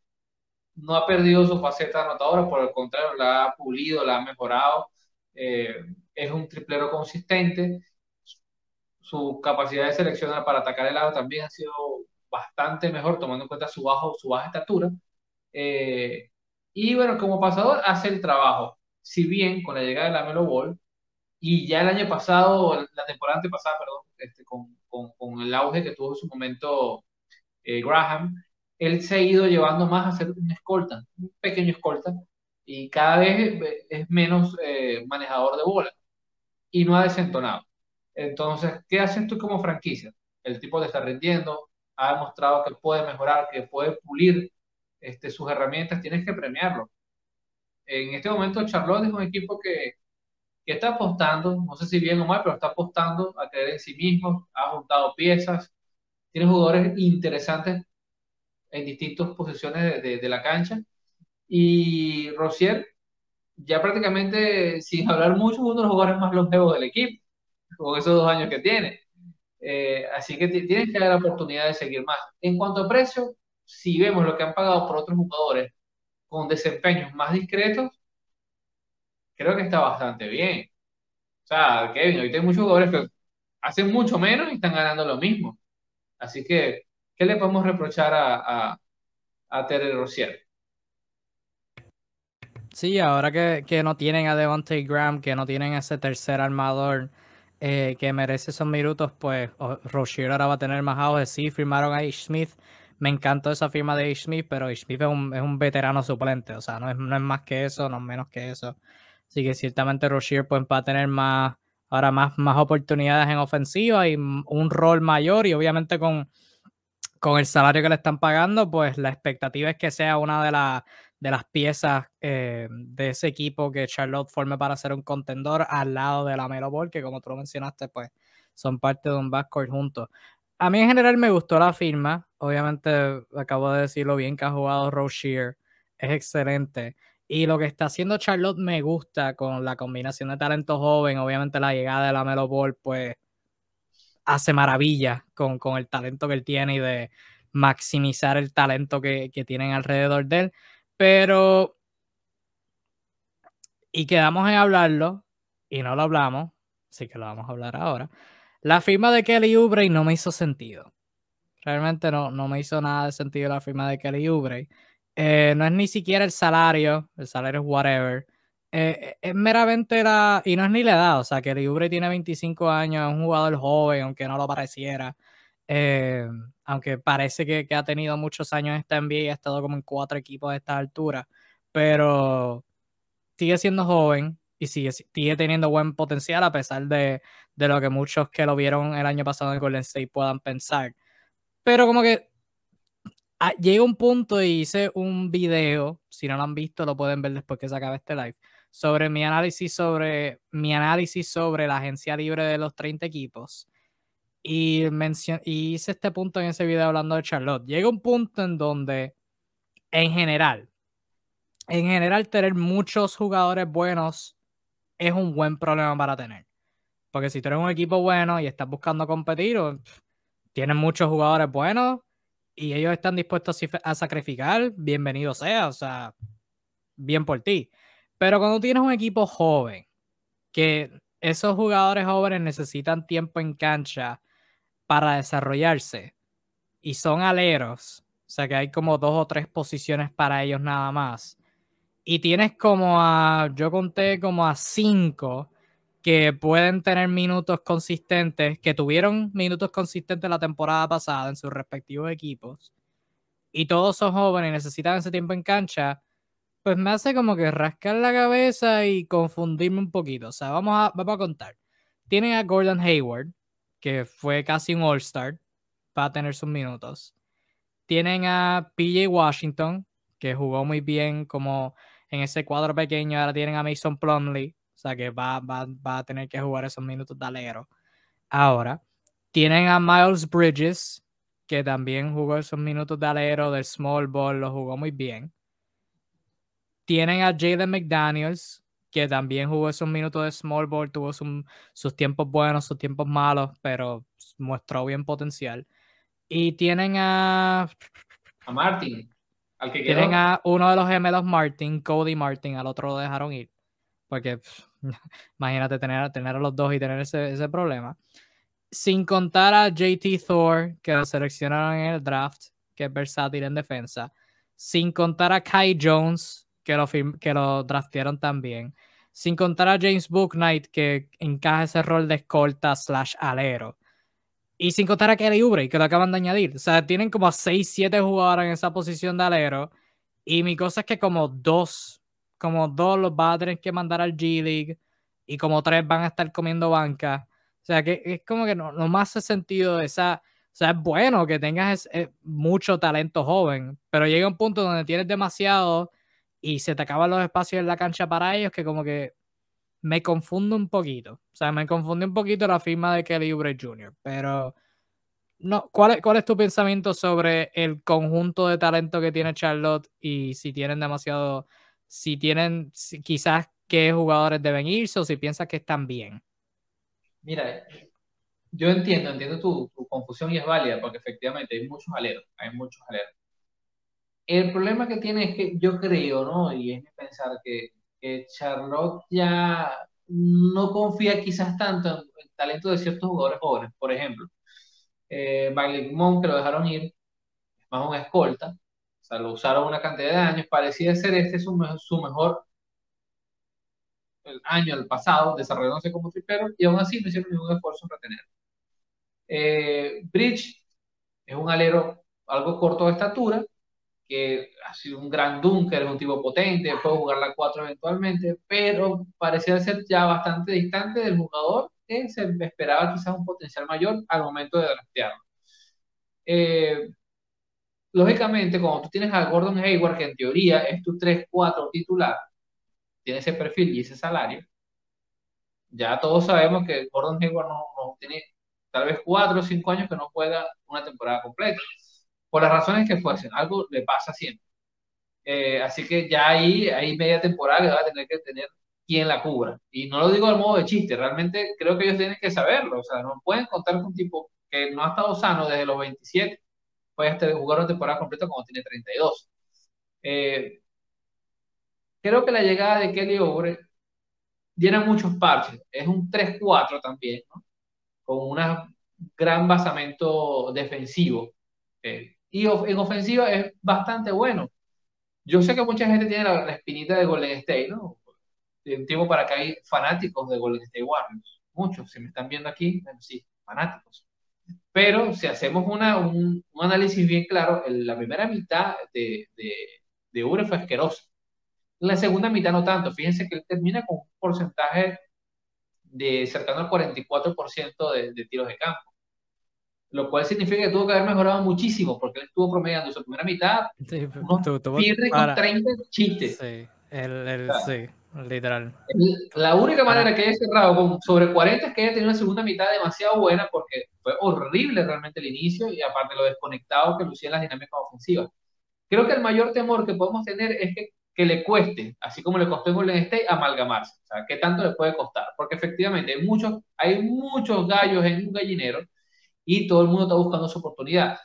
no ha perdido su faceta anotadora, por el contrario, la ha pulido, la ha mejorado. Eh, es un triplero consistente. Su capacidad de seleccionar para atacar el lado también ha sido bastante mejor, tomando en cuenta su, bajo, su baja estatura. Eh, y bueno, como pasador hace el trabajo. Si bien con la llegada de la Melo Ball, y ya el año pasado, la temporada antepasada, perdón, este, con, con, con, el auge que tuvo en su momento eh, Graham, él se ha ido llevando más a ser un escolta, un pequeño escolta, y cada vez es menos eh, manejador de bola y no ha desentonado. Entonces, ¿qué haces tú como franquicia? El tipo le está rindiendo, ha demostrado que puede mejorar, que puede pulir este, sus herramientas, tienes que premiarlo. En este momento Charlotte es un equipo que, que está apostando, no sé si bien o mal, pero está apostando a creer en sí mismo, ha juntado piezas, tiene jugadores interesantes en distintas posiciones de, de, la cancha. Y Rosier, ya prácticamente, sin hablar mucho, uno de los jugadores más longevos del equipo, con esos dos años que tiene. Eh, así que tienes que dar la oportunidad de seguir más. En cuanto a precio, si vemos lo que han pagado por otros jugadores con desempeños más discretos, creo que está bastante bien. O sea, Kevin, ahorita hay muchos jugadores que hacen mucho menos y están ganando lo mismo. Así que, ¿qué le podemos reprochar a, a, a Terry Rozier? Sí, ahora que, no tienen a Devontae Graham, que no tienen ese tercer armador eh, que merece esos minutos, pues Rozier ahora va a tener más auge. Sí, firmaron a H. Smith. Me encantó esa firma de H. Smith, pero H. Smith es un, veterano suplente, o sea, no es, no es más que eso, no es menos que eso. Así que ciertamente Rozier pues, va a tener más, ahora más, más oportunidades en ofensiva y un rol mayor y obviamente con, con el salario que le están pagando, pues la expectativa es que sea una de, las de las piezas eh, de ese equipo que Charlotte forme para ser un contendor al lado de la Melo Ball, que como tú lo mencionaste, pues son parte de un backcourt juntos. A mí en general me gustó la firma, obviamente acabo de decirlo bien que ha jugado Rozier, es excelente. Y lo que está haciendo Charlotte me gusta con la combinación de talento joven, obviamente la llegada de la Melo Ball, pues hace maravilla con, con, el talento que él tiene y de maximizar el talento que, que tienen alrededor de él. Pero, y quedamos en hablarlo, y no lo hablamos, así que lo vamos a hablar ahora. La firma de Kelly Oubre no me hizo sentido. Realmente no, no me hizo nada de sentido la firma de Kelly Oubre. Eh, no es ni siquiera el salario, el salario es whatever. Eh, es meramente la. Y no es ni la edad, o sea, que Libre tiene 25 años, es un jugador joven, aunque no lo pareciera. Eh, aunque parece que, que, ha tenido muchos años en esta NBA y ha estado como en cuatro equipos de esta altura, pero sigue siendo joven y sigue, sigue teniendo buen potencial a pesar de, de lo que muchos que lo vieron el año pasado en Golden State puedan pensar. Pero como que Ah, llega un punto y hice un video, si no lo han visto lo pueden ver después que se acabe este live, sobre mi análisis sobre mi análisis sobre la agencia libre de los 30 equipos. Y, y hice este punto en ese video hablando de Charlotte. Llega un punto en donde, en general, en general tener muchos jugadores buenos es un buen problema para tener. Porque si tú eres un equipo bueno y estás buscando competir, tienes muchos jugadores buenos, y ellos están dispuestos a sacrificar, bienvenido sea, o sea, bien por ti. Pero cuando tienes un equipo joven, que esos jugadores jóvenes necesitan tiempo en cancha para desarrollarse y son aleros, o sea que hay como dos o tres posiciones para ellos nada más. Y tienes como a, yo conté como a cinco que pueden tener minutos consistentes, que tuvieron minutos consistentes la temporada pasada en sus respectivos equipos, y todos son jóvenes necesitan ese tiempo en cancha, pues me hace como que rascar la cabeza y confundirme un poquito. O sea, vamos a, vamos a contar. Tienen a Gordon Hayward, que fue casi un All-Star, para tener sus minutos. Tienen a PJ Washington, que jugó muy bien como en ese cuadro pequeño. Ahora tienen a Mason Plumley, o sea que va, va, va a tener que jugar esos minutos de. Ahora, tienen a Miles Bridges, que también jugó esos minutos de alero del small ball, lo jugó muy bien. Tienen a Jalen McDaniels, que también jugó esos minutos de small ball, tuvo sus tiempos buenos, sus tiempos malos, pero mostró bien potencial. Y tienen a... A Martin, al que Tienen a uno de los gemelos Martin, Cody Martin, al otro lo dejaron ir. Porque imagínate tener, tener a los dos y tener ese, ese problema. Sin contar a JT Thor, que lo seleccionaron en el draft, que es versátil en defensa. Sin contar a Kai Jones, que lo, que lo draftearon también. Sin contar a James Booknight, que encaja ese rol de escolta slash alero. Y sin contar a Kelly Oubre, que lo acaban de añadir. O sea, tienen como 6, 7 jugadores en esa posición de alero. Y mi cosa es que como dos como dos los va a tener que mandar al G League y como tres van a estar comiendo banca. O sea que es como que no, no más hace sentido esa, sea, es bueno que tengas eh, mucho talento joven, pero llega un punto donde tienes demasiado y se te acaban los espacios en la cancha para ellos que como que me confundo un poquito. O sea, me confunde un poquito la firma de Kelly Oubre Jr., pero no, ¿cuál es, ¿cuál es tu pensamiento sobre el conjunto de talento que tiene Charlotte y si tienen demasiado, si tienen quizás qué jugadores deben irse o si piensas que están bien? Mira, yo entiendo, entiendo tu, tu, confusión y es válida, porque efectivamente hay muchos aleros, hay muchos aleros. El problema que tiene es que yo creo, ¿no? Y es pensar que, que Charlotte ya no confía quizás tanto en el talento de ciertos jugadores jóvenes. Por ejemplo, eh, Monk, que lo dejaron ir, es más un escolta, o sea, lo usaron una cantidad de años, parecía ser este su, su mejor el año, el pasado, desarrollándose como tripero, y aún así no hicieron ningún esfuerzo en retener. Eh, Bridge es un alero algo corto de estatura, que ha sido un gran dunker, es un tipo potente, puede jugar la 4 eventualmente, pero parecía ser ya bastante distante del jugador que se esperaba quizás un potencial mayor al momento de draftearlo. Eh, lógicamente, cuando tú tienes a Gordon Hayward, que en teoría es tu 3-4 titular, tiene ese perfil y ese salario, ya todos sabemos que Gordon Hayward no, tiene tal vez 4 o 5 años que no juega una temporada completa, por las razones que fuesen, algo le pasa siempre. Eh, así que ya ahí hay media temporada que va a tener que tener quien la cubra. Y no lo digo al modo de chiste, realmente creo que ellos tienen que saberlo. O sea, no pueden contar con un tipo que no ha estado sano desde los 27, puede jugar una temporada completa cuando tiene 32. Eh, creo que la llegada de Kelly Obre llena muchos parches. Es un 3-4 también, ¿no? Con un gran basamento defensivo. Eh, y en ofensiva es bastante bueno. Yo sé que mucha gente tiene la, la espinita de Golden State, ¿no? de un tiempo para que hay fanáticos de Golden State Warriors. Muchos, si me están viendo aquí, sí, fanáticos. Pero si hacemos una, un, análisis bien claro, la primera mitad de, de, de Ure fue asquerosa. La segunda mitad no tanto. Fíjense que él termina con un porcentaje de cercano al 44% de, de tiros de campo lo cual significa que tuvo que haber mejorado muchísimo, porque él estuvo promediando su primera mitad sí, unos con 30 chistes. Sí, el, el, sí. Literal. La única manera que haya cerrado con sobre 40 es que haya tenido una segunda mitad demasiado buena porque fue horrible realmente el inicio y aparte lo desconectado que lucían las dinámicas ofensivas. Creo que el mayor temor que podemos tener es que, que le cueste, así como le costó en Golden State, amalgamarse. O sea, ¿qué tanto le puede costar? Porque efectivamente hay muchos, hay muchos gallos en un gallinero y todo el mundo está buscando su oportunidad.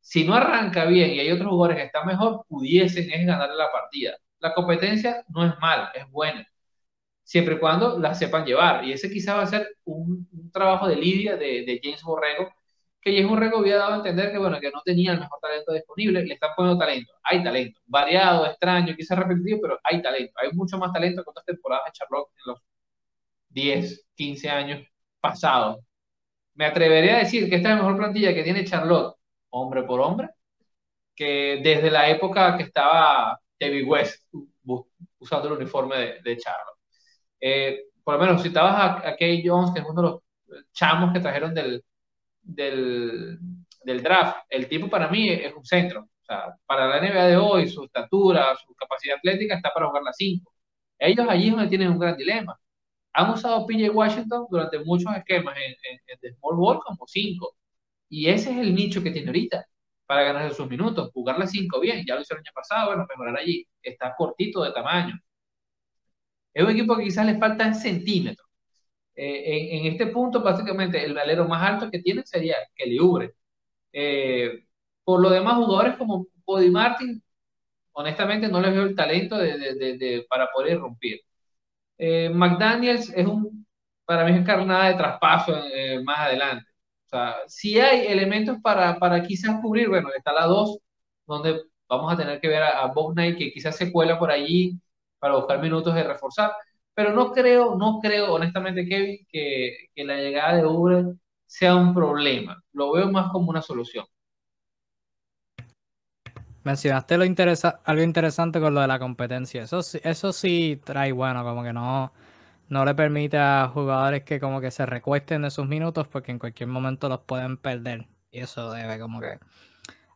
Si no arranca bien y hay otros jugadores que están mejor, pudiesen es ganarle la partida la competencia no es mala, es buena, siempre y cuando la sepan llevar. Y ese quizá va a ser un, trabajo de lidia de, James Borrego, que James Borrego había dado a entender que, bueno, que no tenía el mejor talento disponible, le están poniendo talento. Hay talento, variado, extraño, quizás repetitivo, pero hay talento. Hay mucho más talento que otras temporadas de Charlotte en los 10, 15 años pasados. Me atrevería a decir que esta es la mejor plantilla que tiene Charlotte, hombre por hombre, que desde la época que estaba David West usando el uniforme de, de Charlotte. Eh, por lo menos, citabas a, a Kay Jones, que es uno de los chamos que trajeron del, del, del, draft. El tipo para mí es un centro. O sea, para la NBA de hoy, su estatura, su capacidad atlética está para jugar la 5. Ellos allí es donde tienen un gran dilema. Han usado PJ Washington durante muchos esquemas en, en, en Small Ball como 5. Y ese es el nicho que tiene ahorita para ganar sus minutos. Jugar las 5 bien, ya lo hizo el año pasado, bueno, mejorar allí. Está cortito de tamaño. Es un equipo que quizás le faltan centímetros. Eh, en, este punto, básicamente, el alero más alto que tiene sería Kelly Ubre. Eh, por lo demás, jugadores como Cody Martin, honestamente no les veo el talento de, para poder irrumpir. Eh, McDaniels es un, para mí es carnada de traspaso más adelante. O sea, si hay elementos para, para quizás cubrir, bueno, está la 2, donde vamos a tener que ver a, a que quizás se cuela por allí para buscar minutos de reforzar, pero no creo, no creo honestamente, Kevin, que, que la llegada de Uber sea un problema. Lo veo más como una solución. Mencionaste lo interesa algo interesante con lo de la competencia. Eso, eso sí trae bueno, como que no, no le permite a jugadores que como que se recuesten de sus minutos porque en cualquier momento los pueden perder. Y eso debe como que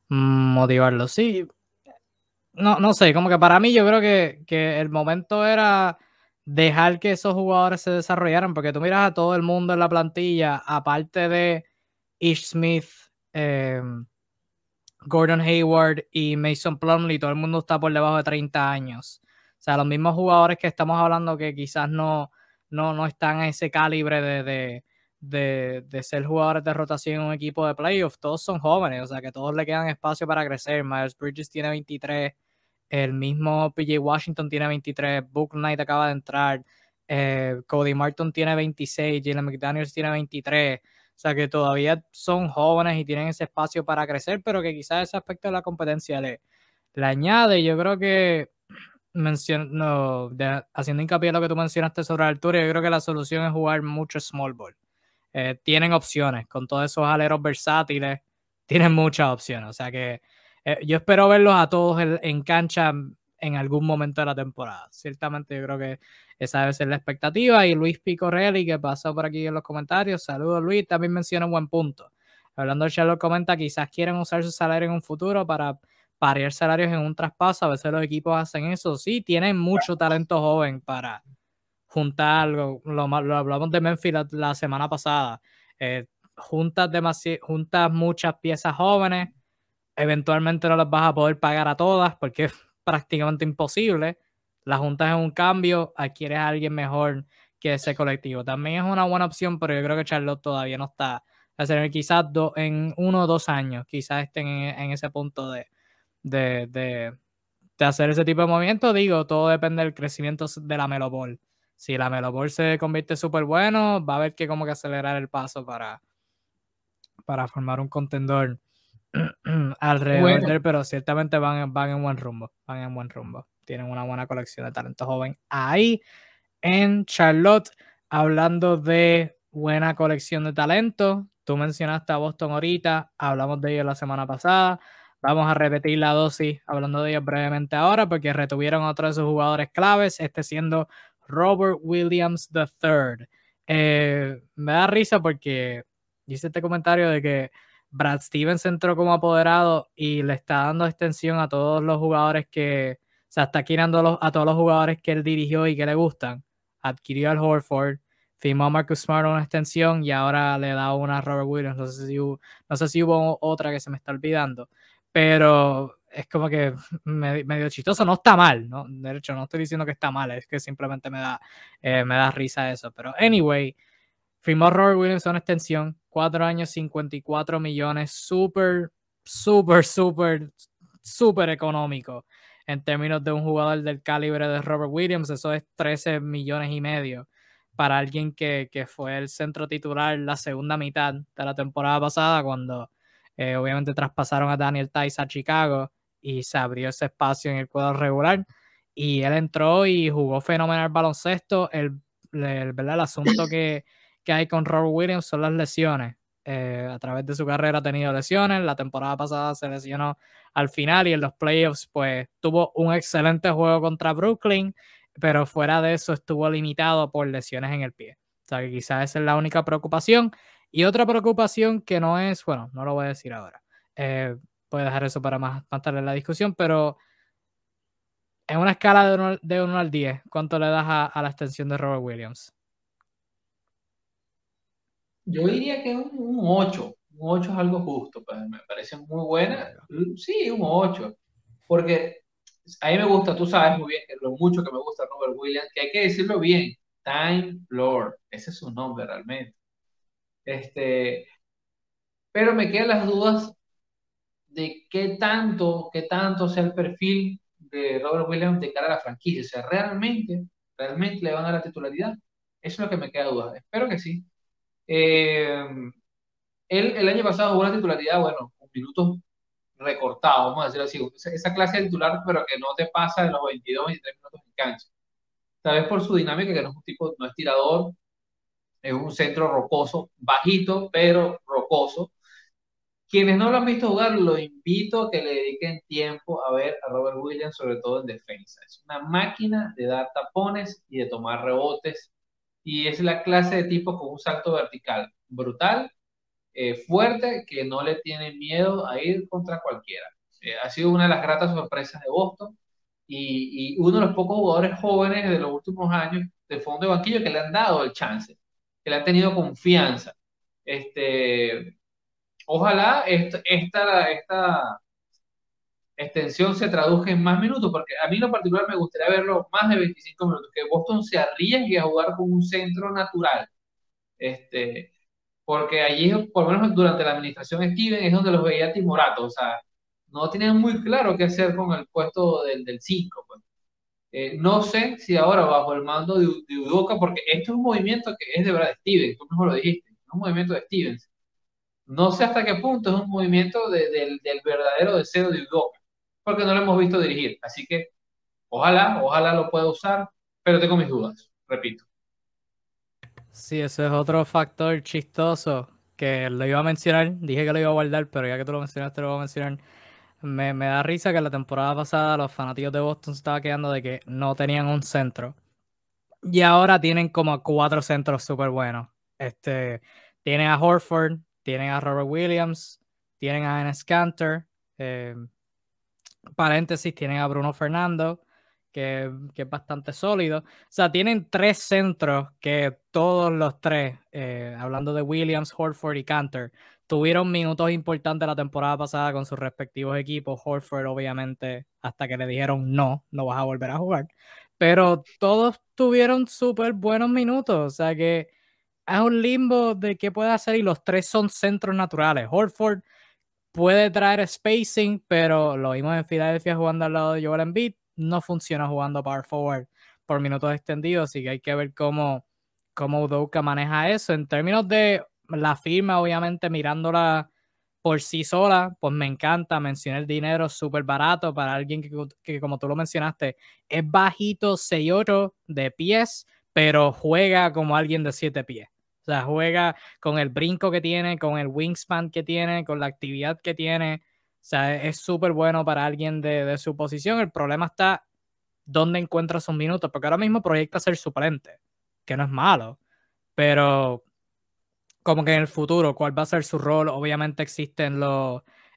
motivarlo. Sí, no, no sé, como que para mí yo creo que, que, el momento era dejar que esos jugadores se desarrollaran, porque tú miras a todo el mundo en la plantilla, aparte de Ish Smith, em, Gordon Hayward y Mason Plumley, todo el mundo está por debajo de 30 años. O sea, los mismos jugadores que estamos hablando que quizás no, no, no están a ese calibre de, de, de, ser jugadores de rotación en un equipo de playoffs, todos son jóvenes, o sea que todos le quedan espacio para crecer. Miles Bridges tiene 23, el mismo PJ Washington tiene 23, Book Knight acaba de entrar, eh, Cody Martin tiene 26, Jalen McDaniels tiene 23. O sea que todavía son jóvenes y tienen ese espacio para crecer, pero que quizás ese aspecto de la competencia le, le añade. Yo creo que menciono, haciendo hincapié en lo que tú mencionaste sobre la altura, yo creo que la solución es jugar mucho small ball. Eh, tienen opciones, con todos esos aleros versátiles, tienen muchas opciones. O sea que eh, yo espero verlos a todos en, cancha en algún momento de la temporada. Ciertamente yo creo que esa debe ser la expectativa. Y Luis Picorelli, que pasó por aquí en los comentarios, saludos Luis, también menciona un buen punto. Hablando Charlotte comenta, quizás quieren usar su salario en un futuro para parir salarios en un traspaso. A veces los equipos hacen eso. Sí, tienen mucho talento joven para juntar, lo, lo, hablamos de Memphis la, semana pasada. Eh, juntas, juntas muchas piezas jóvenes eventualmente no las vas a poder pagar a todas porque es prácticamente imposible. La juntas en un cambio, adquieres a alguien mejor que ese colectivo. También es una buena opción, pero yo creo que Charlotte todavía no está. Hacer quizás en uno o dos años, quizás estén en, ese punto de, de, de, de, hacer ese tipo de movimiento. Digo, todo depende del crecimiento de la Melo Ball. Si la Melo Ball se convierte súper bueno, va a haber que como que acelerar el paso para, para formar un contendor alrededor pero ciertamente van, van en buen rumbo, van en buen rumbo. Tienen una buena colección de talento joven ahí en Charlotte, hablando de buena colección de talento. Tú mencionaste a Boston ahorita, hablamos de ellos la semana pasada. Vamos a repetir la dosis hablando de ellos brevemente ahora porque retuvieron a otro de sus jugadores claves, este siendo Robert Williams III. Eh, me da risa porque hice este comentario de que Brad Stevens entró como apoderado y le está dando extensión a todos los jugadores que, sea, está adquiriendo a todos los jugadores que él dirigió y que le gustan. Adquirió al Horford, firmó a Marcus Smart una extensión y ahora le da una a Robert Williams. No sé si hubo, no sé si hubo otra que se me está olvidando, pero es como que medio, chistoso. No está mal, ¿no? De hecho, no estoy diciendo que está mal, es que simplemente me da, eh, me da risa eso. Pero, anyway, firmó Robert Williams una extensión cuatro años, 54 millones, súper, súper, súper, súper económico en términos de un jugador del calibre de Robert Williams, eso es 13 millones y medio para alguien que, que fue el centro titular la segunda mitad de la temporada pasada, cuando eh, obviamente traspasaron a Daniel Tice a Chicago y se abrió ese espacio en el cuadro regular. Y él entró y jugó fenomenal baloncesto. El, el, ¿verdad? el asunto que, que hay con Robert Williams son las lesiones. Eh, a través de su carrera ha tenido lesiones. La temporada pasada se lesionó al final y en los playoffs, pues tuvo un excelente juego contra Brooklyn, pero fuera de eso estuvo limitado por lesiones en el pie. O sea que quizás esa es la única preocupación. Y otra preocupación que no es, bueno, no lo voy a decir ahora. Eh, puedo dejar eso para más, más tarde en la discusión, pero en una escala de 1, al 10, ¿cuánto le das a la extensión de Robert Williams? Yo diría que un, un 8. Un 8 es algo justo, pues, me parece muy buena. Sí, un 8. Porque a mí me gusta, tú sabes muy bien lo mucho que me gusta Robert Williams, que hay que decirlo bien, Time Lord, ese es su nombre realmente. Este, pero me quedan las dudas de qué tanto, qué tanto sea el perfil de Robert Williams de cara a la franquicia. O sea, realmente, realmente le van a dar la titularidad. Eso es lo que me queda duda. Espero que sí. Eh, él el año pasado hubo una titularidad, bueno, con minutos recortados, vamos a decirlo así, esa clase de titular, pero que no te pasa de los 22, 23 minutos en cancha. Tal vez por su dinámica, que no es un tipo, no es tirador, es un centro rocoso, bajito, pero rocoso. Quienes no lo han visto jugar, lo invito a que le dediquen tiempo a ver a Robert Williams, sobre todo en defensa. Es una máquina de dar tapones y de tomar rebotes y es la clase de tipo con un salto vertical brutal eh, fuerte que no le tiene miedo a ir contra cualquiera. Eh, ha sido una de las gratas sorpresas de Boston y, y, uno de los pocos jugadores jóvenes de los últimos años de fondo de banquillo que le han dado el chance, que le han tenido confianza. Este, ojalá esta, esta, esta extensión se traduzca en más minutos, porque a mí en lo particular me gustaría verlo más de 25 minutos, que Boston se arriesgue a jugar con un centro natural. Este, porque allí, por lo menos durante la administración Steven, es donde los veía timoratos, o sea, no tenían muy claro qué hacer con el puesto del 5. Pues. Eh, no sé si ahora bajo el mando de, de, Udoka, porque esto es un movimiento que es de Brad Stevens, tú mismo lo dijiste, es un movimiento de Stevens. No sé hasta qué punto es un movimiento del, del verdadero deseo de Udoka porque no lo hemos visto dirigir. Así que ojalá, ojalá lo pueda usar, pero tengo mis dudas, repito. Sí, ese es otro factor chistoso que lo iba a mencionar. Dije que lo iba a guardar, pero ya que tú lo mencionaste, lo voy a mencionar. Me, me da risa que la temporada pasada los fanáticos de Boston se estaban quedando de que no tenían un centro. Y ahora tienen como cuatro centros súper buenos. Este, tienen a Horford, tienen a Robert Williams, tienen a Enes Cantor, eh, paréntesis, tienen a Bruno Fernando, que, es bastante sólido. O sea, tienen tres centros que todos los tres, eh, hablando de Williams, Horford y Cantor, tuvieron minutos importantes la temporada pasada con sus respectivos equipos. Horford, obviamente, hasta que le dijeron no, no vas a volver a jugar. Pero todos tuvieron súper buenos minutos. O sea que es un limbo de qué puede hacer y los tres son centros naturales. Horford puede traer spacing, pero lo vimos en Filadelfia jugando al lado de Joel Embiid, no funciona jugando power forward por minutos extendidos, así que hay que ver cómo, cómo Udoka maneja eso. En términos de la firma, obviamente mirándola por sí sola, pues me encanta, mencioné el dinero súper barato para alguien que, que, como tú lo mencionaste, es bajito, 6'8 de pies, pero juega como alguien de 7 pies. O sea, juega con el brinco que tiene, con el wingspan que tiene, con la actividad que tiene. O sea, es súper bueno para alguien de, su posición. El problema está dónde encuentra sus minutos, porque ahora mismo proyecta ser suplente, que no es malo, pero como que en el futuro, ¿cuál va a ser su rol? Obviamente existen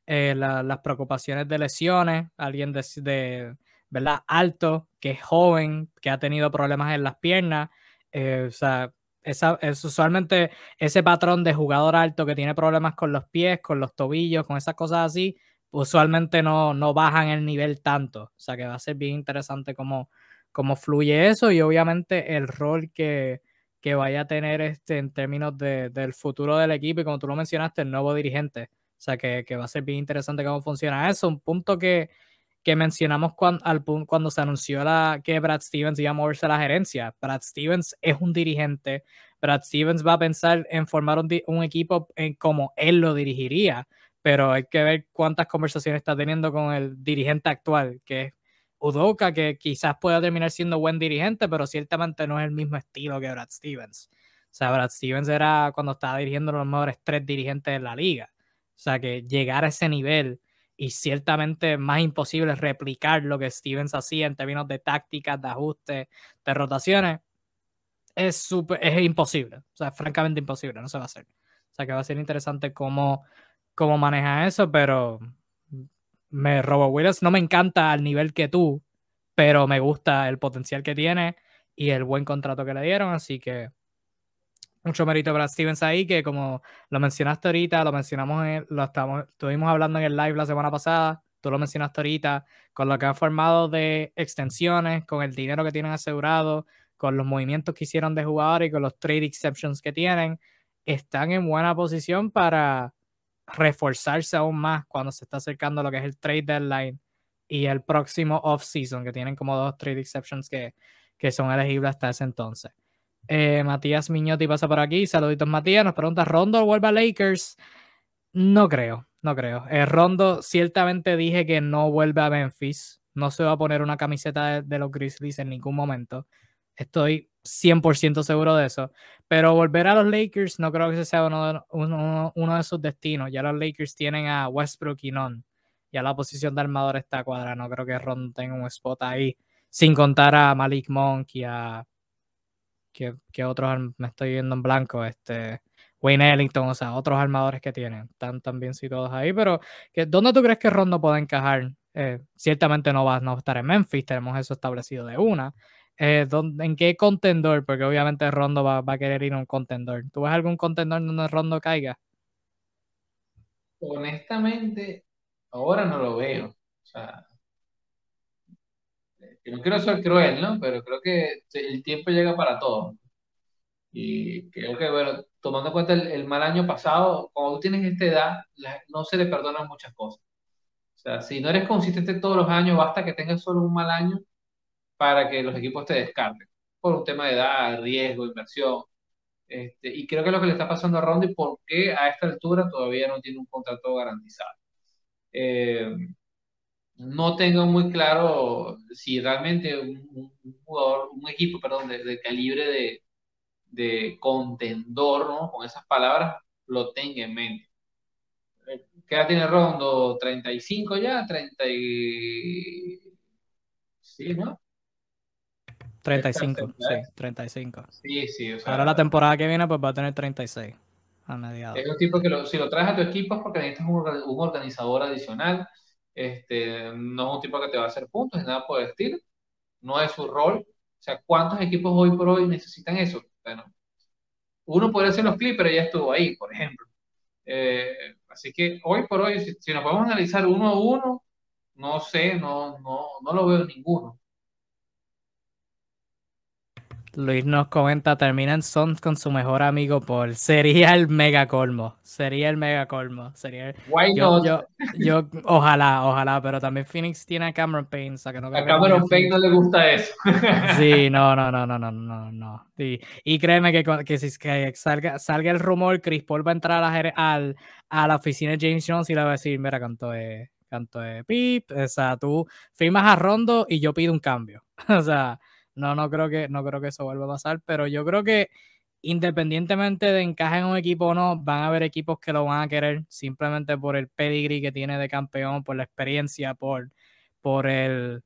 eh, las preocupaciones de lesiones, alguien de, de, ¿verdad? Alto, que es joven, que ha tenido problemas en las piernas, eh, o sea, esa, es usualmente ese patrón de jugador alto que tiene problemas con los pies, con los tobillos, con esas cosas así, usualmente no, no bajan el nivel tanto. O sea que va a ser bien interesante cómo, cómo fluye eso y obviamente el rol que, que vaya a tener este en términos de, del futuro del equipo y como tú lo mencionaste, el nuevo dirigente. O sea que, que va a ser bien interesante cómo funciona eso. Un punto que, que mencionamos cuando, al, cuando se anunció la, que Brad Stevens iba a moverse a la gerencia. Brad Stevens es un dirigente. Brad Stevens va a pensar en formar un, un equipo en como él lo dirigiría, pero hay que ver cuántas conversaciones está teniendo con el dirigente actual, que es Udoka, que quizás pueda terminar siendo buen dirigente, pero ciertamente no es el mismo estilo que Brad Stevens. O sea, Brad Stevens era cuando estaba dirigiendo los mejores tres dirigentes de la liga. O sea, que llegar a ese nivel y ciertamente más imposible replicar lo que Stevens hacía en términos de tácticas, de ajustes, de rotaciones, es, super, es imposible. O sea, francamente imposible, no se va a hacer. O sea, que va a ser interesante cómo, cómo maneja eso, pero me Robo Williams no me encanta al nivel que tú, pero me gusta el potencial que tiene y el buen contrato que le dieron, así que mucho mérito para Stevens ahí, que como lo mencionaste ahorita, lo mencionamos, en, lo estamos, estuvimos hablando en el live la semana pasada, tú lo mencionaste ahorita, con lo que han formado de extensiones, con el dinero que tienen asegurado, con los movimientos que hicieron de jugadores y con los trade exceptions que tienen, están en buena posición para reforzarse aún más cuando se está acercando lo que es el trade deadline y el próximo off-season, que tienen como dos trade exceptions que, que son elegibles hasta ese entonces. Eh, Matías Miñotti pasa por aquí. Saluditos, Matías. Nos pregunta: ¿Rondo vuelve a Lakers? No creo, no creo. Eh, Rondo, ciertamente dije que no vuelve a Memphis. No se va a poner una camiseta de, los Grizzlies en ningún momento. Estoy 100% seguro de eso. Pero volver a los Lakers no creo que ese sea uno de, uno, de sus destinos. Ya los Lakers tienen a Westbrook y Non. Ya la posición de armador está cuadrada. No creo que Rondo tenga un spot ahí. Sin contar a Malik Monk y a que, otros me estoy viendo en blanco. Este, Wayne Ellington, o sea, otros armadores que tienen. Están también situados ahí, pero ¿dónde tú crees que Rondo puede encajar? Eh, ciertamente no va, a estar en Memphis, tenemos eso establecido de una. Eh, ¿En qué contendor? Porque obviamente Rondo va, a querer ir a un contendor. ¿Tú ves algún contendor donde Rondo caiga? Honestamente, ahora no lo veo. O sea, no quiero ser cruel, ¿no? Pero creo que el tiempo llega para todos. Y creo que, bueno, tomando en cuenta el, mal año pasado, cuando tú tienes esta edad, no se le perdonan muchas cosas. O sea, si no eres consistente todos los años, basta que tengas solo un mal año para que los equipos te descarten. Por un tema de edad, riesgo, inversión. Este, y creo que es lo que le está pasando a Rondo y por qué a esta altura todavía no tiene un contrato garantizado. Eh, no tengo muy claro si realmente un, jugador, un equipo, perdón, de, calibre de, contendor, ¿no? Con esas palabras, lo tenga en mente. ¿Qué edad tiene Rondo? ¿35 ya? ¿30 y... Sí, ¿no? 35, sí, 35. Sí, sí. Ahora la temporada que viene pues va a tener 36 a mediados. Es un tipo que si lo traes a tu equipo es porque necesitas un, organizador adicional. Este, no es un tipo que te va a hacer puntos nada por el estilo. No es su rol. O sea, ¿cuántos equipos hoy por hoy necesitan eso? Bueno, uno podría ser los Clippers, ya estuvo ahí, por ejemplo. Eh, así que hoy por hoy, si, si, nos podemos analizar uno a uno, no sé, no, no, no lo veo ninguno. Luis nos comenta, terminan Sons con su mejor amigo Paul. Sería el mega colmo. Sería el mega colmo. Sería yo, yo, ojalá, ojalá, pero también Phoenix tiene a Cameron Payne. O que no a Cameron Payne no le gusta eso. sí, no, no, no, no, no, no, no. Y créeme que, que si que salga, salga el rumor, Chris Paul va a entrar a la, a la oficina de James Jones y le va a decir, mira, canto de, canto de pip, o sea, tú firmas a Rondo y yo pido un cambio. o sea, no, no creo que, no creo que eso vuelva a pasar, pero yo creo que independientemente de encaje en un equipo o no, van a haber equipos que lo van a querer simplemente por el pedigree que tiene de campeón, por la experiencia, por, por, el,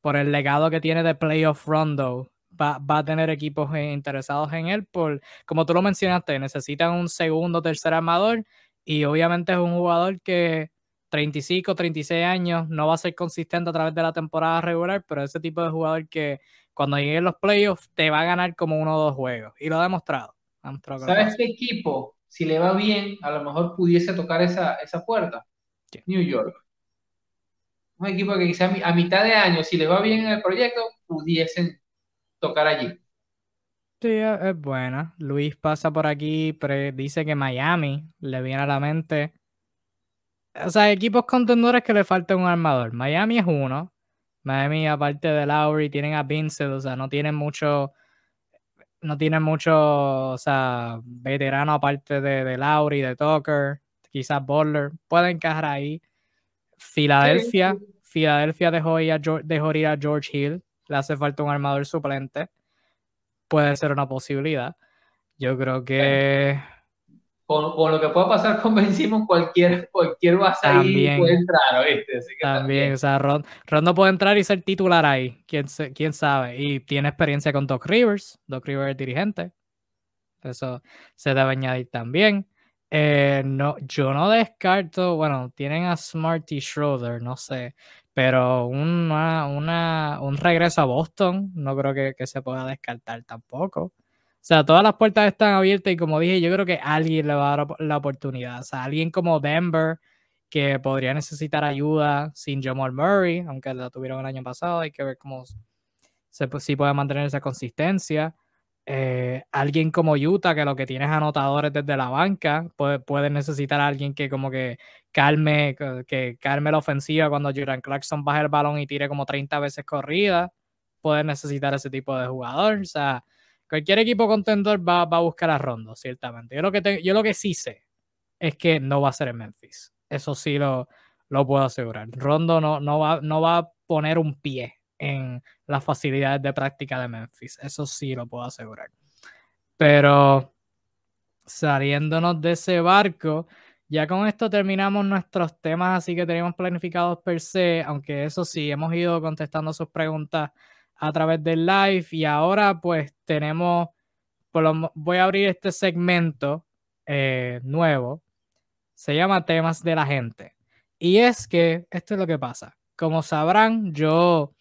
por el legado que tiene de playoff rondo. Va, va, a tener equipos interesados en él, por, como tú lo mencionaste, necesitan un segundo, tercer armador y obviamente es un jugador que 35, 36 años no va a ser consistente a través de la temporada regular, pero ese tipo de jugador que cuando lleguen los playoffs te va a ganar como uno o dos juegos. Y lo ha demostrado. ¿Sabes qué equipo, si le va bien, a lo mejor pudiese tocar esa, esa puerta? New York. Un equipo que quizás a mitad de año, si le va bien en el proyecto, pudiesen tocar allí. Sí, es buena. Luis pasa por aquí, pero dice que Miami le viene a la mente. O sea, equipos contendores que le falta un armador. Miami es uno. Miami, aparte de Lowry, tienen a Vincent, o sea, no tienen mucho, no tienen mucho, o sea, veterano aparte de, de Lowry, de Tucker, quizás Butler, pueden encajar ahí. Filadelfia, Filadelfia dejó ir, a George, dejó ir a George Hill, le hace falta un armador suplente, puede ser una posibilidad. Yo creo que con, lo que pueda pasar con Ben cualquier, cualquier base ahí puede entrar, ¿viste? también, o sea, Ron, no puede entrar y ser titular ahí, ¿Quién, quién sabe. Y tiene experiencia con Doc Rivers, Doc Rivers es dirigente. Eso se debe añadir también. Eh, no, yo no descarto, bueno, tienen a Smarty Schroeder, no sé, pero una, una, un regreso a Boston no creo que, que se pueda descartar tampoco. O sea, todas las puertas están abiertas y como dije, yo creo que alguien le va a dar la oportunidad. O sea, alguien como Denver que podría necesitar ayuda sin Jamal Murray, aunque la tuvieron el año pasado, hay que ver cómo se, si puede mantener esa consistencia. Eh, alguien como Utah, que lo que tiene es anotadores desde la banca, puede, necesitar a alguien que como que calme, que calme la ofensiva cuando Jordan Clarkson baje el balón y tire como 30 veces corrida. Puede necesitar ese tipo de jugador. O sea, Cualquier equipo contendor va, a buscar a Rondo, ciertamente. Yo lo, que yo lo que sí sé es que no va a ser en Memphis. Eso sí lo, lo puedo asegurar. Rondo no, no, va, no va a poner un pie en las facilidades de práctica de Memphis. Eso sí lo puedo asegurar. Pero saliéndonos de ese barco, ya con esto terminamos nuestros temas así que teníamos planificados per se, aunque eso sí, hemos ido contestando sus preguntas a través del live y ahora pues tenemos, voy a abrir este segmento eh, nuevo. Se llama Temas de la Gente. Y es que esto es lo que pasa. Como sabrán, yo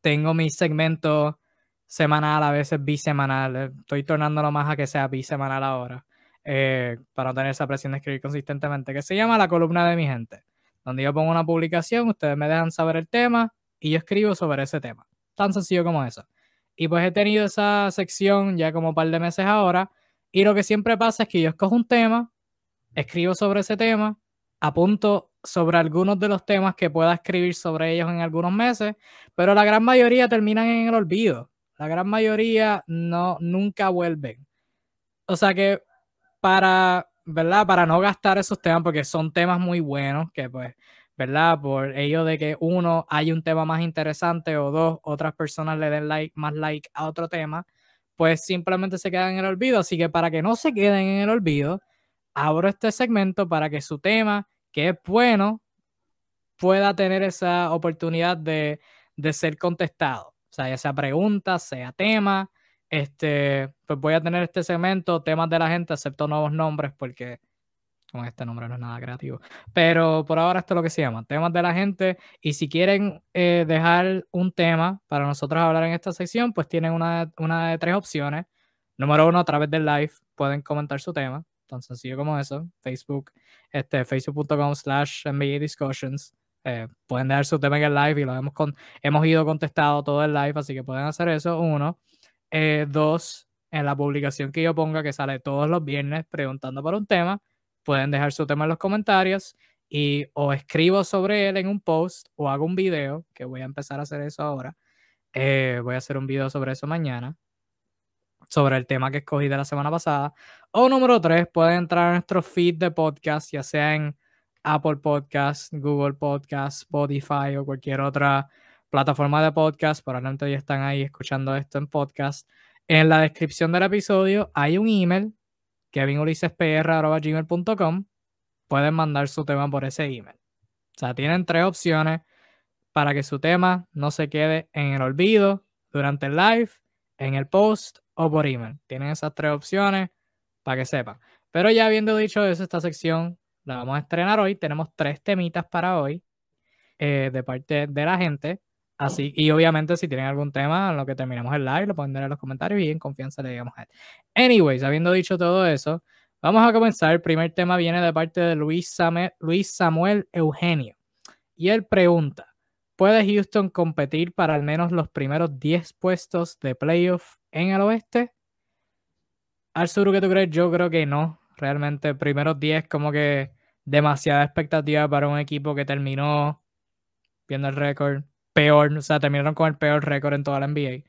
tengo mi segmento semanal, a veces bisemanal. Estoy tornándolo más a que sea bisemanal ahora. Eh, para no tener esa presión de escribir consistentemente, que se llama La columna de mi gente, donde yo pongo una publicación, ustedes me dejan saber el tema y yo escribo sobre ese tema. Tan sencillo como eso. Y pues he tenido esa sección ya como un par de meses ahora, y lo que siempre pasa es que yo escojo un tema, escribo sobre ese tema, apunto sobre algunos de los temas que pueda escribir sobre ellos en algunos meses, pero la gran mayoría terminan en el olvido. La gran mayoría no nunca vuelven. O sea que para, ¿verdad? Para no gastar esos temas, porque son temas muy buenos, que pues, ¿verdad? Por ello de que uno, hay un tema más interesante o dos, otras personas le den like, más like a otro tema, pues simplemente se quedan en el olvido. Así que para que no se queden en el olvido, abro este segmento para que su tema, que es bueno, pueda tener esa oportunidad de, de ser contestado. O sea, ya sea pregunta, sea tema, este, pues voy a tener este segmento, temas de la gente, acepto nuevos nombres porque con este nombre no es nada creativo. Pero por ahora esto es lo que se llama, temas de la gente. Y si quieren eh, dejar un tema para nosotros hablar en esta sección, pues tienen una, una de tres opciones. Número uno, a través del live pueden comentar su tema, tan sencillo como eso. Facebook, este, facebook.com slash discussions. Eh, pueden dejar su tema en el live y lo hemos, con, hemos ido contestado todo el live, así que pueden hacer eso. Uno. Eh, dos, en la publicación que yo ponga, que sale todos los viernes preguntando por un tema, pueden dejar su tema en los comentarios y o escribo sobre él en un post o hago un video, que voy a empezar a hacer eso ahora. Eh, voy a hacer un video sobre eso mañana, sobre el tema que escogí de la semana pasada. O número tres, pueden entrar a nuestro feed de podcast, ya sea en Apple Podcast, Google Podcast, Spotify o cualquier otra plataforma de podcast, probablemente ya están ahí escuchando esto en podcast. En la descripción del episodio hay un email, kevinulisespr.gmail.com. Pueden mandar su tema por ese email. O sea, tienen tres opciones para que su tema no se quede en el olvido durante el live, en el post o por email. Tienen esas tres opciones para que sepan. Pero ya habiendo dicho eso, esta sección la vamos a estrenar hoy. Tenemos tres temitas para hoy eh, de parte de la gente. Así, y obviamente si tienen algún tema en lo que terminemos el live, lo pueden dar en los comentarios y en confianza le digamos a él. Anyways, habiendo dicho todo eso, vamos a comenzar. El primer tema viene de parte de Luis Samuel, Luis Samuel Eugenio. Y él pregunta, ¿puede Houston competir para al menos los primeros 10 puestos de playoff en el oeste? Al sur, ¿qué tú crees? Yo creo que no. Realmente, primeros 10 como que demasiada expectativa para un equipo que terminó viendo el récord peor, o sea, terminaron con el peor récord en toda la NBA.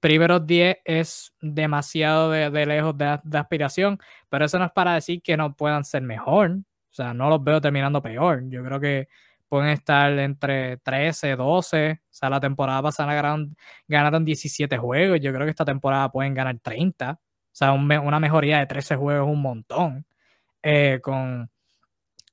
Primeros 10 es demasiado de, lejos de, aspiración, pero eso no es para decir que no puedan ser mejor. O sea, no los veo terminando peor. Yo creo que pueden estar entre 13, 12. O sea, la temporada pasada ganaron, ganaron 17 juegos. Yo creo que esta temporada pueden ganar 30. O sea, una mejoría de 13 juegos un montón. Eh, con,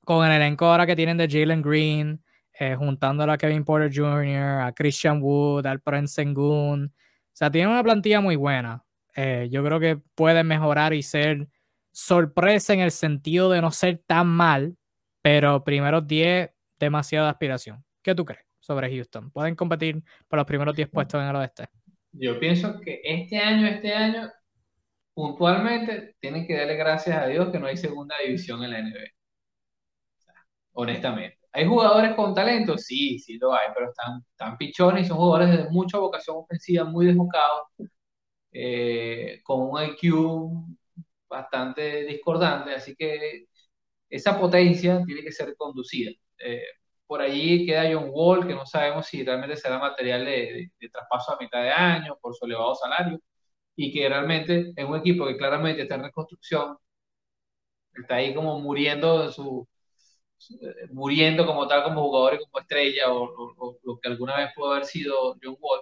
con el elenco ahora que tienen de Jalen Green, eh, juntándolo a Kevin Porter Jr., a Christian Wood, al Prince Sengun. O sea, tiene una plantilla muy buena. Eh, yo creo que puede mejorar y ser sorpresa en el sentido de no ser tan mal, pero primeros 10, demasiada aspiración. ¿Qué tú crees sobre Houston? ¿Pueden competir por los primeros 10 puestos en el oeste? Yo pienso que este año, este año, puntualmente, tienen que darle gracias a Dios que no hay segunda división en la NBA. honestamente. ¿Hay jugadores con talento? Sí, sí lo hay, pero están, están pichones y son jugadores de mucha vocación ofensiva, muy desbocados, eh, con un IQ bastante discordante, así que esa potencia tiene que ser conducida. Eh, por allí queda John Wall, que no sabemos si realmente será material de, traspaso a mitad de año por su elevado salario, y que realmente es un equipo que claramente está en reconstrucción, está ahí como muriendo en su, muriendo como tal, como jugador y como estrella, o, lo que alguna vez pudo haber sido John Wall.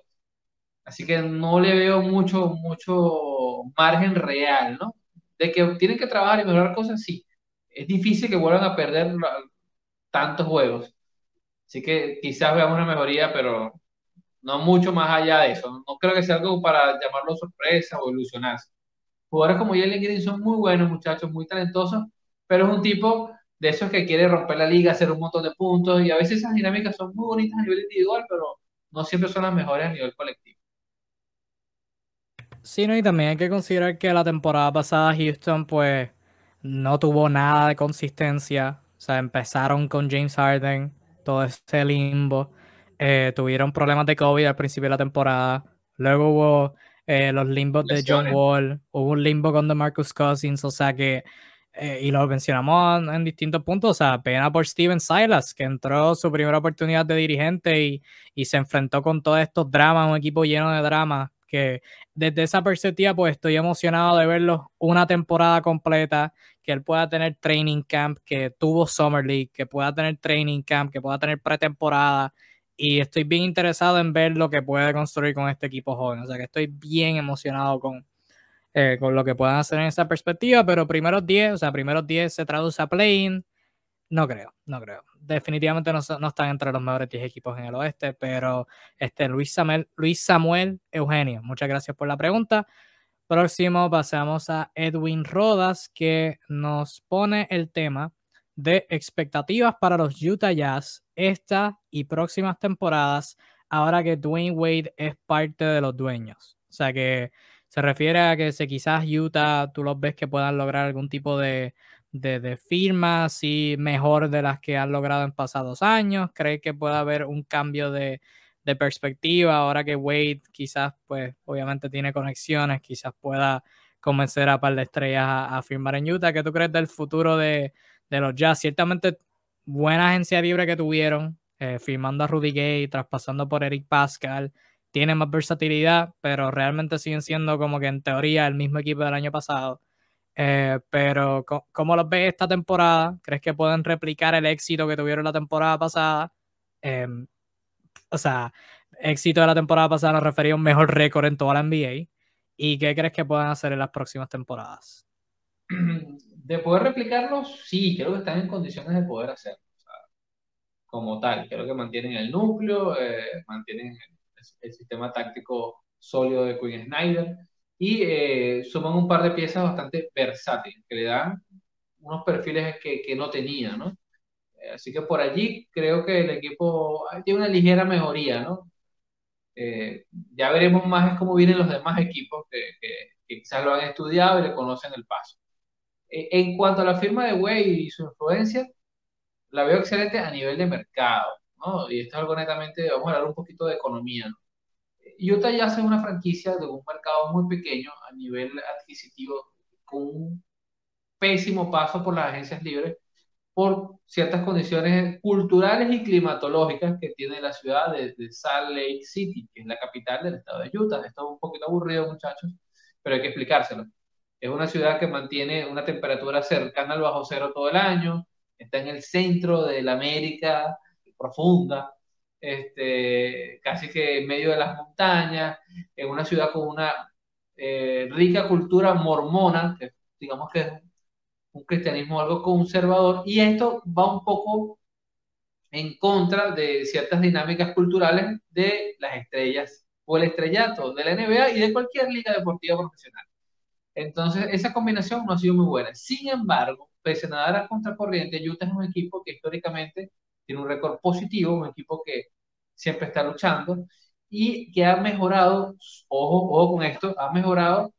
Así que no le veo mucho, mucho margen real, ¿no? De que tienen que trabajar y mejorar cosas, sí. Es difícil que vuelvan a perder tantos juegos. Así que quizás veamos una mejoría, pero no mucho más allá de eso. No creo que sea algo para llamarlo sorpresa o ilusionarse. Jugadores como Jalen Green son muy buenos, muchachos, muy talentosos, pero es un tipo de esos que quiere romper la liga, hacer un montón de puntos, y a veces esas dinámicas son muy bonitas a nivel individual, pero no siempre son las mejores a nivel colectivo. Sí, no, y también hay que considerar que la temporada pasada Houston, pues, no tuvo nada de consistencia. O sea, empezaron con James Harden, todo ese limbo. Eh, tuvieron problemas de COVID al principio de la temporada. Luego hubo eh, los limbos de John Wall, hubo un limbo con Marcus Cousins, o sea que, eh, y lo mencionamos en, distintos puntos, o sea, pena por Steven Silas, que entró su primera oportunidad de dirigente y, y se enfrentó con todos estos dramas, un equipo lleno de dramas, que desde esa perspectiva, pues estoy emocionado de verlo una temporada completa, que él pueda tener training camp, que tuvo Summer League, que pueda tener training camp, que pueda tener pretemporada y estoy bien interesado en ver lo que puede construir con este equipo joven. O sea que estoy bien emocionado con, eh, con lo que puedan hacer en esa perspectiva, pero primeros 10, o sea, primeros 10 se traduce a playing. No creo, no creo. Definitivamente no, no, están entre los mejores 10 equipos en el oeste, pero este Luis Samuel, Luis Samuel Eugenio, muchas gracias por la pregunta. Próximo pasamos a Edwin Rodas, que nos pone el tema de expectativas para los Utah Jazz esta y próximas temporadas, ahora que Dwayne Wade es parte de los dueños. O sea que se refiere a que si quizás Utah tú los ves que puedan lograr algún tipo de, de, firma así mejor de las que han logrado en pasados años. ¿Crees que pueda haber un cambio de, de perspectiva ahora que Wade quizás, pues obviamente tiene conexiones, quizás pueda convencer a par de estrellas a, a firmar en Utah? ¿Qué tú crees del futuro de, de los Jazz. Ciertamente buena agencia libre que tuvieron, eh, firmando a Rudy Gay, traspasando por Eric Pascal. Tiene más versatilidad, pero realmente siguen siendo como que en teoría el mismo equipo del año pasado. Eh, pero, ¿cómo los ves esta temporada? ¿Crees que pueden replicar el éxito que tuvieron la temporada pasada? Em, o sea, éxito de la temporada pasada nos refería a un mejor récord en toda la NBA. ¿Y qué crees que puedan hacer en las próximas temporadas? de poder replicarlos, sí, creo que están en condiciones de poder hacerlo. como tal, creo que mantienen el núcleo, eh, mantienen el, sistema táctico sólido de Quinn Snyder y eh, suman un par de piezas bastante versátiles que le dan unos perfiles que, que no tenía, ¿no? Eh, así que por allí creo que el equipo tiene una ligera mejoría, ¿no? ya veremos más cómo vienen los demás equipos que, que, que quizás lo han estudiado y le conocen el paso. Eh, en cuanto a la firma de Wade y su influencia, la veo excelente a nivel de mercado, ¿no? Y esto es algo netamente, vamos a hablar un poquito de economía, ¿no? Utah ya hace una franquicia de un mercado muy pequeño a nivel adquisitivo, con un pésimo paso por las agencias libres, por ciertas condiciones culturales y climatológicas que tiene la ciudad de, de, Salt Lake City, que es la capital del estado de Utah. Esto es un poquito aburrido, muchachos, pero hay que explicárselo. Es una ciudad que mantiene una temperatura cercana al bajo cero todo el año, está en el centro de la América profunda, este, casi que en medio de las montañas, en una ciudad con una eh, rica cultura mormona, que digamos que es un cristianismo algo conservador, y esto va un poco en contra de ciertas dinámicas culturales de las estrellas o el estrellato de la NBA y de cualquier liga deportiva profesional. Entonces, esa combinación no ha sido muy buena. Sin embargo, pese a nadar a contracorriente, Utah es un equipo que históricamente tiene un récord positivo, un equipo que siempre está luchando y que ha mejorado, ojo, ojo con esto, ha mejorado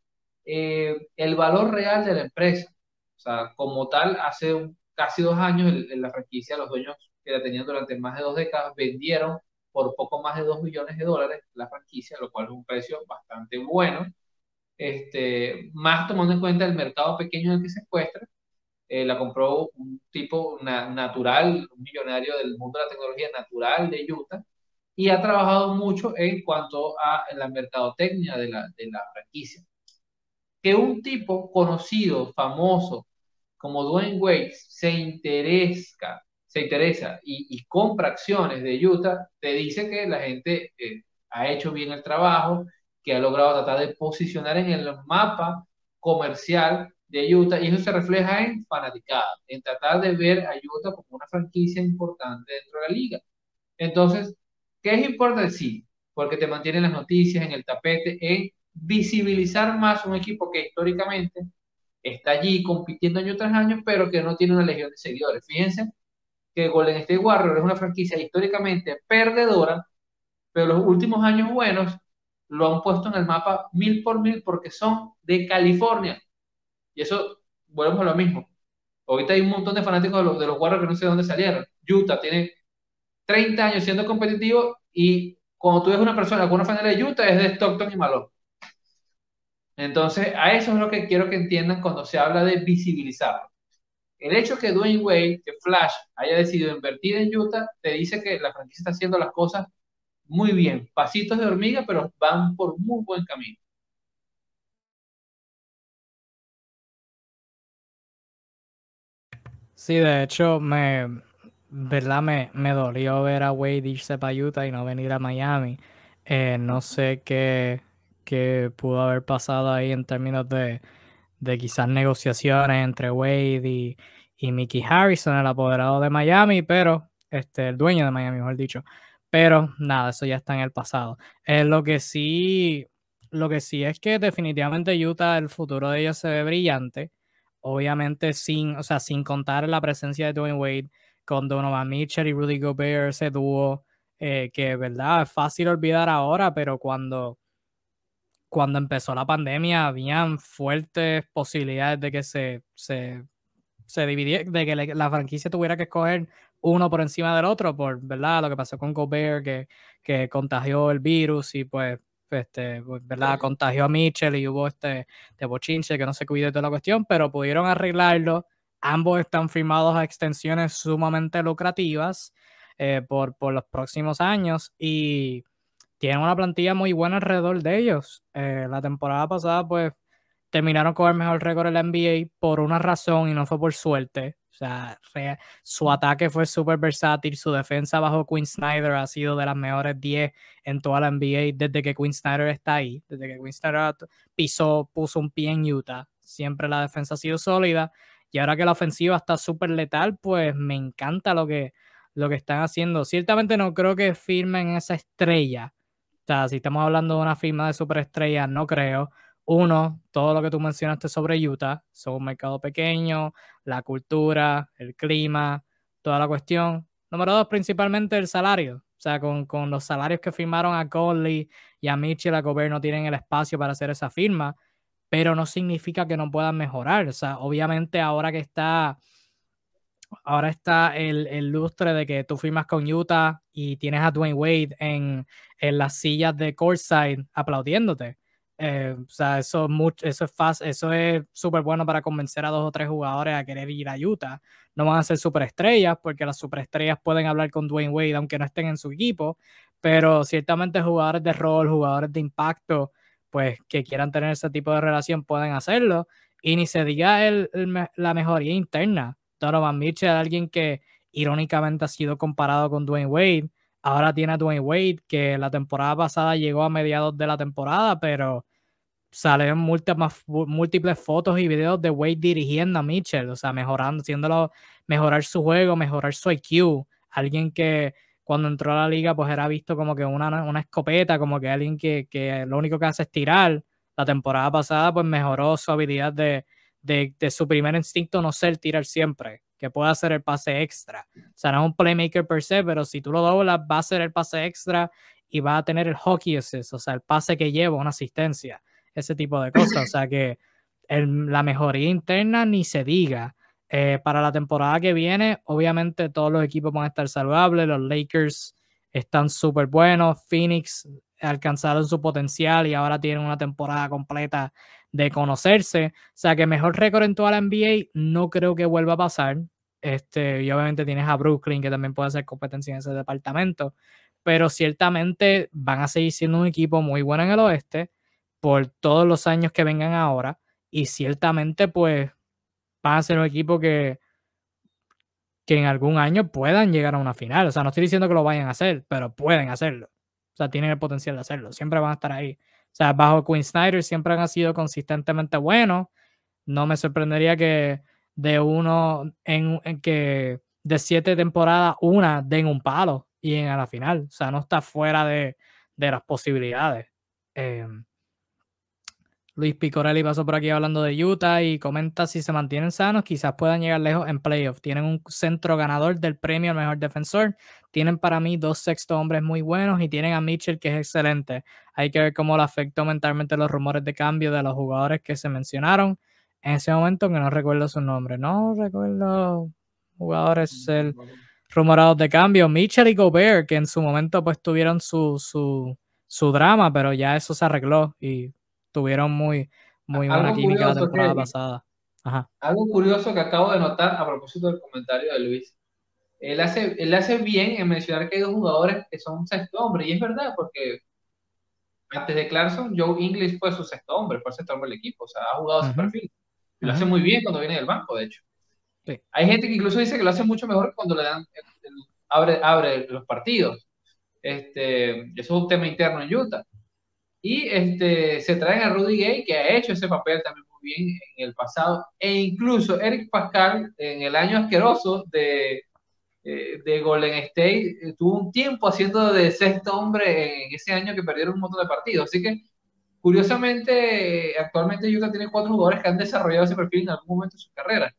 eh, el valor real de la empresa. O sea, como tal, hace casi dos años en la franquicia, los dueños que la tenían durante más de dos décadas vendieron por poco más de dos millones de dólares la franquicia, lo cual es un precio bastante bueno este, más tomando en cuenta el mercado pequeño en el que se encuentra. Eh, la compró un tipo natural, un millonario del mundo de la tecnología natural de Utah, y ha trabajado mucho en cuanto a la mercadotecnia de la, de la franquicia. Que un tipo conocido, famoso, como Dwayne Wade, se interesa, se interesa y, compra acciones de Utah, te dice que la gente eh, ha hecho bien el trabajo que ha logrado tratar de posicionar en el mapa comercial de Utah y eso se refleja en fanaticada, en tratar de ver a Utah como una franquicia importante dentro de la liga. Entonces, ¿qué es importante? Sí, porque te mantienen las noticias en el tapete en visibilizar más un equipo que históricamente está allí compitiendo año tras año, pero que no tiene una legión de seguidores. Fíjense que Golden State Warriors es una franquicia históricamente perdedora, pero los últimos años buenos lo han puesto en el mapa mil por mil porque son de California. Y eso, volvemos a lo mismo. Ahorita hay un montón de fanáticos de los, de los Warriors que no sé de dónde salieron. Utah tiene 30 años siendo competitivo y cuando tú ves una persona con una familia de Utah es de Stockton y Malone. Entonces, a eso es lo que quiero que entiendan cuando se habla de visibilizarlo. El hecho que Dwayne Wade, que Flash, haya decidido invertir en Utah, te dice que la franquicia está haciendo las cosas muy bien. Pasitos de hormiga, pero van por muy buen camino. Sí, de hecho, me, ¿verdad? Me, me dolió ver a Wade irse para Utah y no venir a Miami. Eh, no sé qué, qué pudo haber pasado ahí en términos de, de quizás negociaciones entre Wade y, y Mickey Harrison, el apoderado de Miami, pero este, el dueño de Miami, mejor dicho. Pero nada, eso ya está en el pasado. Eh, lo que sí, lo que sí es que definitivamente Utah, el futuro de ellos se ve brillante. Obviamente sin, o sea, sin contar la presencia de Dwayne Wade con Donovan Mitchell y Rudy Gobert, ese dúo eh, que, verdad, es fácil olvidar ahora, pero cuando, cuando empezó la pandemia habían fuertes posibilidades de que se, se, se dividiera, de que la franquicia tuviera que escoger uno por encima del otro, por, ¿verdad? Lo que pasó con Gobert, que, que contagió el virus y pues este, pues, ¿verdad? Contagió a Mitchell y hubo este de bochinche que no se cuide de toda la cuestión, pero pudieron arreglarlo Ambos están firmados a extensiones sumamente lucrativas eh, por, por, los próximos años y tienen una plantilla muy buena alrededor de ellos. Eh, la temporada pasada, pues, terminaron con el mejor récord en la NBA por una razón y no fue por suerte. O sea, su ataque fue súper versátil, su defensa bajo Quinn Snyder ha sido de las mejores 10 en toda la NBA desde que Quinn Snyder está ahí, desde que Quinn Snyder pisó, puso un pie en Utah. Siempre la defensa ha sido sólida y ahora que la ofensiva está súper letal, pues me encanta lo que, lo que están haciendo. Ciertamente no creo que firmen esa estrella. O sea, si estamos hablando de una firma de superestrella, no creo. Uno, todo lo que tú mencionaste sobre Utah, son un mercado pequeño, la cultura, el clima, toda la cuestión. Número dos, principalmente el salario. O sea, con, con los salarios que firmaron a Conley y a Mitchell, a Gobert no tienen el espacio para hacer esa firma pero no significa que no puedan mejorar. O sea, obviamente ahora que está, ahora está el, el lustre de que tú firmas con Utah y tienes a Dwayne Wade en, en las sillas de courtside aplaudiéndote. Eh, o sea, eso, mucho, eso es fácil, eso es súper bueno para convencer a dos o tres jugadores a querer ir a Utah. No van a ser superestrellas porque las superestrellas pueden hablar con Dwayne Wade aunque no estén en su equipo, pero ciertamente jugadores de rol, jugadores de impacto, pues que quieran tener ese tipo de relación pueden hacerlo. Y ni se diga el, la mejoría interna. Donovan Mitchell, alguien que irónicamente ha sido comparado con Dwayne Wade. Ahora tiene a Dwayne Wade, que la temporada pasada llegó a mediados de la temporada, pero salen múltiples, múltiples fotos y videos de Wade dirigiendo a Mitchell, o sea, mejorando, haciéndolo mejorar su juego, mejorar su IQ. Alguien que cuando entró a la liga, pues era visto como que una, una escopeta, como que alguien que, que, lo único que hace es tirar. La temporada pasada, pues mejoró su habilidad de, de, de su primer instinto no ser tirar siempre, que pueda hacer el pase extra. O sea, no es un playmaker per se, pero si tú lo doblas, va a hacer el pase extra y va a tener el hockey assist, o sea, el pase que lleva, una asistencia, ese tipo de cosas. O sea, que la mejoría interna ni se diga. Eh, para la temporada que viene, obviamente todos los equipos van a estar saludables. Los Lakers están súper buenos. Phoenix alcanzaron su potencial y ahora tienen una temporada completa de conocerse. O sea que mejor récord en toda la NBA no creo que vuelva a pasar. Este, y obviamente tienes a Brooklyn que también puede hacer competencia en ese departamento. Pero ciertamente van a seguir siendo un equipo muy bueno en el oeste por todos los años que vengan ahora. Y ciertamente, pues van a ser un equipo que, que en algún año puedan llegar a una final. O sea, no estoy diciendo que lo vayan a hacer, pero pueden hacerlo. O sea, tienen el potencial de hacerlo. Siempre van a estar ahí. O sea, bajo Quinn Snyder siempre han sido consistentemente buenos. No me sorprendería que de uno en, que de siete temporadas, una den un palo y en a la final. O sea, no está fuera de, de las posibilidades. Eh, Luis Picorelli pasó por aquí hablando de Utah y comenta si se mantienen sanos, quizás puedan llegar lejos en playoff. Tienen un centro ganador del premio al mejor defensor. Tienen para mí dos sexto hombres muy buenos y tienen a Mitchell que es excelente. Hay que ver cómo le afectó mentalmente los rumores de cambio de los jugadores que se mencionaron en ese momento que no recuerdo su nombre. No recuerdo jugadores el rumorados de cambio. Mitchell y Gobert que en su momento pues tuvieron su, su, su drama, pero ya eso se arregló y tuvieron muy, muy buena química la temporada pasada. Algo curioso que acabo de notar a propósito del comentario de Luis. Él hace, él hace bien en mencionar que hay dos jugadores que son sexto hombre, y es verdad, porque antes de Clarkson, Joe English fue su sexto hombre, fue el sexto hombre del equipo, o sea, ha jugado su perfil. lo hace muy bien cuando viene del banco, de hecho. Hay gente que incluso dice que lo hace mucho mejor cuando le dan, abre, abre los partidos. Este, eso es un tema interno en Utah. Y este, se traen a Rudy Gay, que ha hecho ese papel también muy bien en el pasado, e incluso Eric Pascal, en el año asqueroso de, eh, de Golden State, eh, tuvo un tiempo haciendo de sexto hombre en ese año que perdieron un montón de partidos. Así que, curiosamente, actualmente Utah tiene cuatro jugadores que han desarrollado ese perfil en algún momento de su carrera.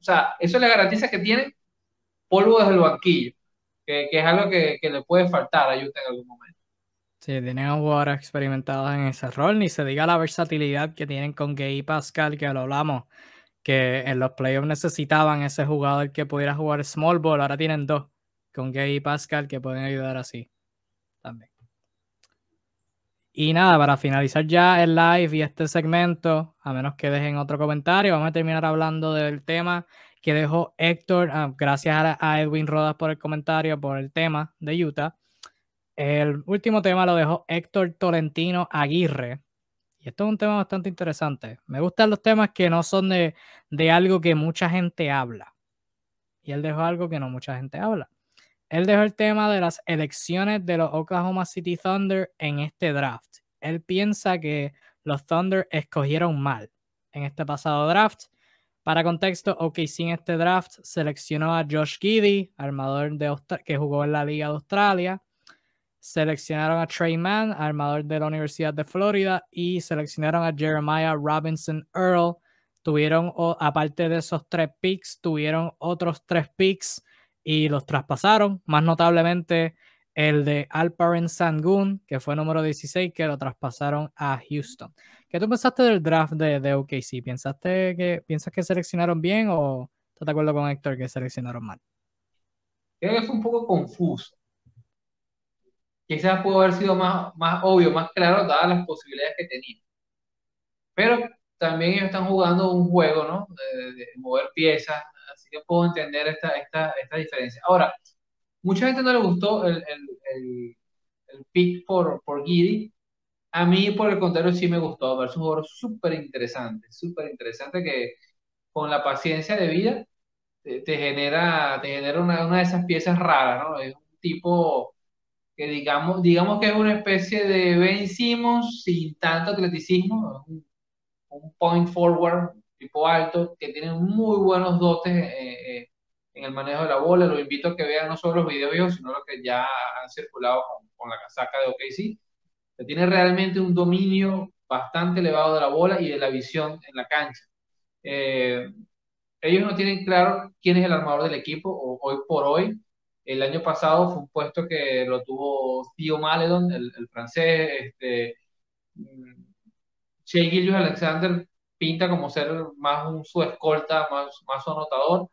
O sea, eso le garantiza que tiene polvo desde el banquillo, que, que es algo que, que, le puede faltar a Utah en algún momento. Sí, tienen jugadores experimentados en ese rol, ni se diga la versatilidad que tienen con Gay y Pascal, que lo hablamos, que en los playoffs necesitaban ese jugador que pudiera jugar small ball, ahora tienen dos, con Gay y Pascal, que pueden ayudar así también. Y nada, para finalizar ya el live y este segmento, a menos que dejen otro comentario, vamos a terminar hablando del tema que dejó Héctor, ah, gracias a Edwin Rodas por el comentario, por el tema de Utah. El último tema lo dejó Héctor Tolentino Aguirre. Y esto es un tema bastante interesante. Me gustan los temas que no son de, de algo que mucha gente habla. Y él dejó algo que no mucha gente habla. Él dejó el tema de las elecciones de los Oklahoma City Thunder en este draft. Él piensa que los Thunder escogieron mal en este pasado draft. Para contexto, OKC en este draft seleccionó a Josh Giddy, armador que jugó en la Liga de Australia, seleccionaron a Trey Mann, armador de la Universidad de Florida, y seleccionaron a Jeremiah Robinson Earl. Tuvieron, aparte de esos tres picks, tuvieron otros tres picks y los traspasaron, más notablemente el de Alperen Sangun, que fue número 16, que lo traspasaron a Houston. ¿Qué tú pensaste del draft de, de OKC? ¿Pensaste que, ¿Piensas que seleccionaron bien o estás de acuerdo con Héctor que seleccionaron mal? Creo fue un poco confuso quizás pudo haber sido más, más obvio, más claro, dadas las posibilidades que tenía. Pero también ellos están jugando un juego, ¿no? De, mover piezas, así que puedo entender esta, esta, esta, diferencia. Ahora, mucha gente no le gustó el, el, el, pick por, por Giddy. A mí, por el contrario, sí me gustó. Es un jugador súper interesante, súper interesante que con la paciencia de vida te, genera, te genera una, una de esas piezas raras, ¿no? Es un tipo que digamos, digamos que es una especie de Ben Simmons sin tanto atleticismo, un, point forward tipo alto, que tiene muy buenos dotes eh, eh, en el manejo de la bola. Lo invito a que vean no solo los videos, sino los que ya han circulado con, la casaca de OKC. Que tiene realmente un dominio bastante elevado de la bola y de la visión en la cancha. Eh, ellos no tienen claro quién es el armador del equipo hoy por hoy. El año pasado fue un puesto que lo tuvo Theo Maledon, el, francés. Este, mm, Shea Gillius Alexander pinta como ser más un su escolta, más, más su anotador.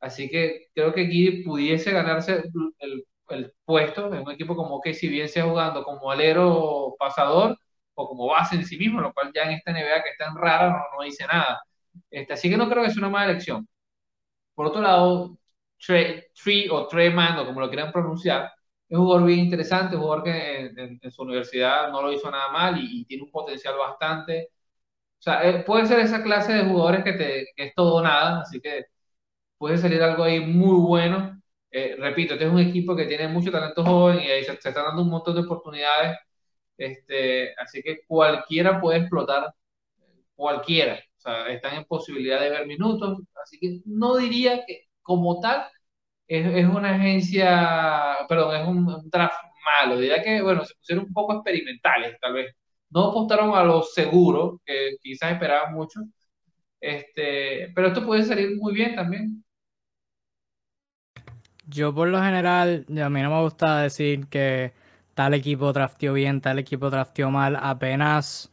Así que creo que Giddy pudiese ganarse el, el, puesto en un equipo como que si bien sea jugando como alero pasador o como base en sí mismo, lo cual ya en esta NBA que es rara no, no dice nada. Este, así que no creo que sea una mala elección. Por otro lado, Tree, o Treman, o como lo quieran pronunciar, es un jugador bien interesante, un jugador que en, su universidad no lo hizo nada mal y, tiene un potencial bastante. O sea, eh, puede ser esa clase de jugadores que, te, que es todo o nada, así que puede salir algo ahí muy bueno. Eh, repito, este es un equipo que tiene mucho talento joven y ahí se, se están dando un montón de oportunidades. Este, así que cualquiera puede explotar, cualquiera. O sea, están en posibilidad de ver minutos. Así que no diría que como tal, es, una agencia, perdón, es un, draft malo. Diría que, bueno, se pusieron un poco experimentales, tal vez, no apostaron a lo seguro, que quizás esperaban mucho, este, pero esto puede salir muy bien también. Yo por lo general, a mí no me gusta decir que tal equipo drafteó bien, tal equipo drafteó mal, apenas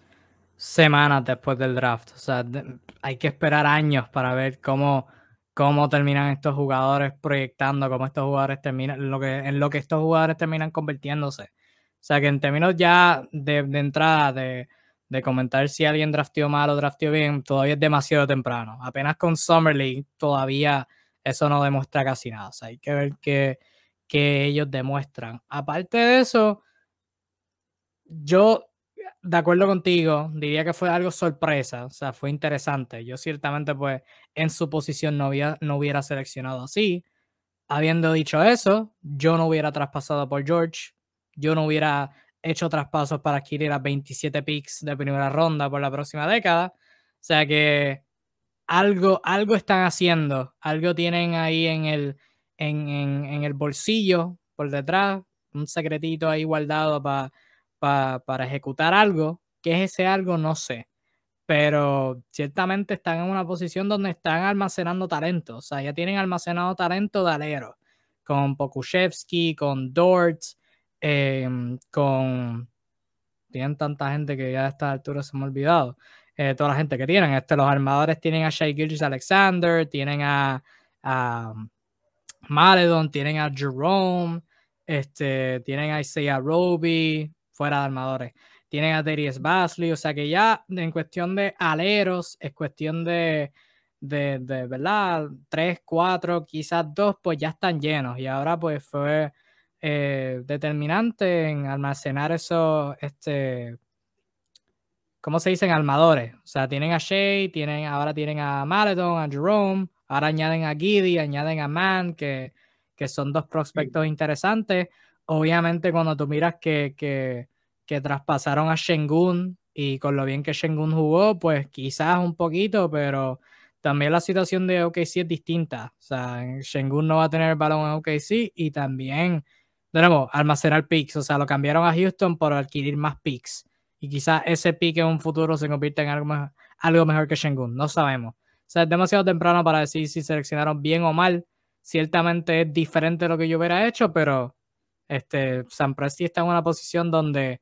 semanas después del draft. O sea, hay que esperar años para ver cómo, cómo terminan estos jugadores proyectando, cómo estos jugadores terminan, lo que, en lo que estos jugadores terminan convirtiéndose. O sea que en términos ya de, entrada, de, de, comentar si alguien drafteó mal o drafteó bien, todavía es demasiado temprano. Apenas con Summer League todavía eso no demuestra casi nada. O sea, hay que ver qué, qué ellos demuestran. Aparte de eso, yo, de acuerdo contigo, diría que fue algo sorpresa. O sea, fue interesante. Yo ciertamente, pues, en su posición no, había, no hubiera seleccionado así. Habiendo dicho eso, yo no hubiera traspasado por George yo no hubiera hecho traspasos para adquirir a 27 picks de primera ronda por la próxima década. O sea que algo, algo están haciendo, algo tienen ahí en el, en, en, el bolsillo por detrás, un secretito ahí guardado para ejecutar algo. ¿Qué es ese algo? No sé. Pero ciertamente están en una posición donde están almacenando talento. O sea, ya tienen almacenado talento de alero. Con Pokushevsky, con Dortz, Em, con... Tienen tanta gente que ya a esta altura se me ha olvidado. Eh, toda la gente que tienen. Este, los armadores tienen a Shea Gilgis Alexander, tienen a, a Maledon, tienen a Jerome, este, tienen a Isaiah Roby, fuera de armadores. Tienen a Darius Basley, o sea que ya en cuestión de aleros, es cuestión de, de, de, ¿verdad? Tres, cuatro, quizás dos, pues ya están llenos. Y ahora pues fue eh, determinante en almacenar esos, este, ¿cómo se dicen? Armadores. O sea, tienen a Shea, tienen, ahora tienen a Maradon, a Jerome, ahora añaden a Giddy, añaden a Man, que, que son dos prospectos interesantes. Obviamente, cuando tú miras que, que, que traspasaron a Shengun y con lo bien que Shengun jugó, pues quizás un poquito, pero también la situación de OKC es distinta. O sea, Shengun no va a tener el balón en OKC y también nuevo, almacenar picks. O sea, lo cambiaron a Houston por adquirir más picks. Y quizás ese pick en un futuro se convierta en algo mejor, algo mejor que Shengun. No sabemos. O sea, es demasiado temprano para decir si seleccionaron bien o mal. Ciertamente es diferente de lo que yo hubiera hecho, pero este, San Presti está en una posición donde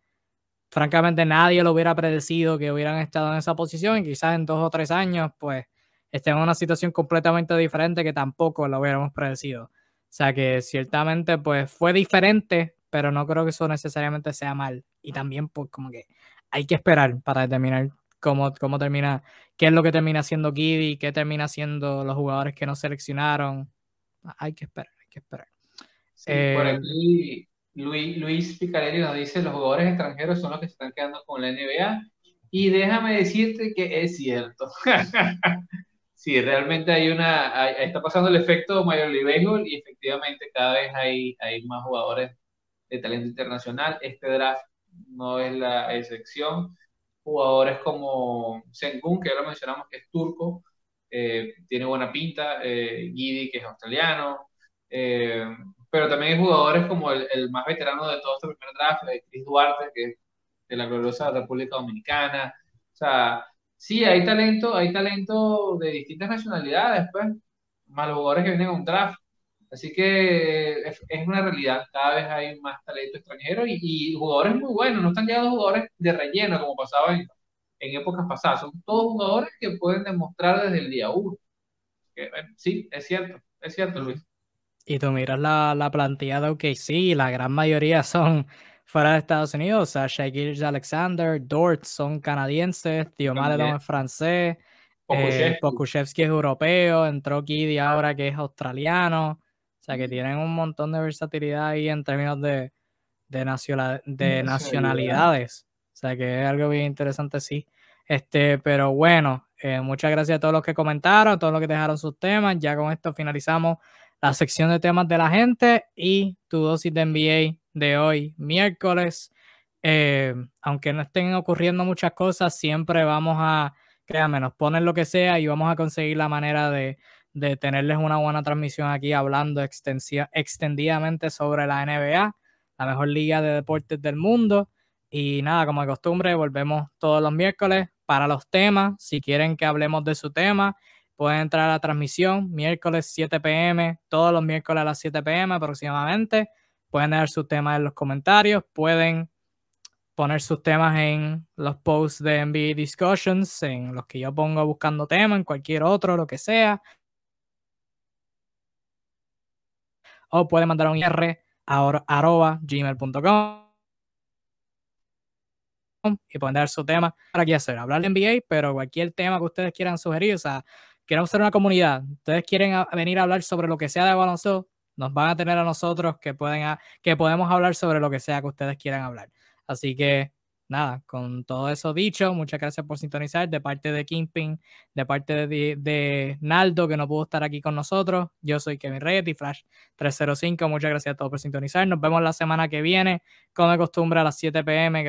francamente nadie lo hubiera predecido que hubieran estado en esa posición y quizás en dos o tres años pues estén en una situación completamente diferente que tampoco lo hubiéramos predecido. O sea que ciertamente pues fue diferente, pero no creo que eso necesariamente sea mal. Y también pues como que hay que esperar para determinar cómo, cómo termina, qué es lo que termina haciendo Giddy, qué termina haciendo los jugadores que no seleccionaron. Hay que esperar, hay que esperar. Por eh, aquí Luis, Luis Picarelli nos dice los jugadores extranjeros son los que se están quedando con la NBA. Y déjame decirte que es cierto. sí, realmente hay una, está pasando el efecto Major League Baseball y efectivamente cada vez hay, hay más jugadores de talento internacional. Este draft no es la excepción. Jugadores como Sengun, que ya lo mencionamos, que es turco, eh, tiene buena pinta, eh, Gidi, que es australiano, eh, pero también hay jugadores como el, el, más veterano de todo este primer draft, Chris Duarte, que es de la gloriosa República Dominicana. O sea, sí, hay talento, hay talento de distintas nacionalidades, pues, más los jugadores que vienen a un draft. Así que es, una realidad, cada vez hay más talento extranjero y, jugadores muy buenos, no están llegando jugadores de relleno como pasaba en, épocas pasadas, son todos jugadores que pueden demostrar desde el día uno. sí, es cierto, es cierto, Luis. Y tú miras la, la plantilla de OKC, la gran mayoría son fuera de Estados Unidos. O sea, Shaquille Alexander, Dort son canadienses, Tío Maledon es francés, eh, Pokushevsky es europeo, entró Kiddy ahora que es australiano. O sea, que tienen un montón de versatilidad ahí en términos de, de, de nacionalidades. O sea, que es algo bien interesante, sí. Este, pero bueno, eh, muchas gracias a todos los que comentaron, a todos los que dejaron sus temas. Ya con esto finalizamos la sección de temas de la gente y tu dosis de NBA de hoy, miércoles. Eh, aunque no estén ocurriendo muchas cosas, siempre vamos a, créanme, nos ponen lo que sea y vamos a conseguir la manera de, de tenerles una buena transmisión aquí hablando extendidamente sobre la NBA, la mejor liga de deportes del mundo. Y nada, como de costumbre, volvemos todos los miércoles para los temas. Si quieren que hablemos de su tema, pueden entrar a la transmisión miércoles 7 pm, todos los miércoles a las 7 pm aproximadamente. Pueden dar sus temas en los comentarios, pueden poner sus temas en los posts de NBA Discussions, en los que yo pongo buscando temas, en cualquier otro, lo que sea. O pueden mandar un IR a arroba gmail.com y pueden dar su tema para qué hacer, hablar de NBA, pero cualquier tema que ustedes quieran sugerir, o sea, queremos ser una comunidad, ustedes quieren venir a hablar sobre lo que sea de baloncesto, nos van a tener a nosotros que, pueden, que podemos hablar sobre lo que sea que ustedes quieran hablar. Así que nada, con todo eso dicho, muchas gracias por sintonizar de parte de Kingpin, de parte de, de, Naldo, que no pudo estar aquí con nosotros. Yo soy Kevin Reyes y Flash 305. Muchas gracias a todos por sintonizar. Nos vemos la semana que viene, como de costumbre, a las 7 pm.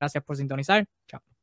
Gracias por sintonizar. Chao.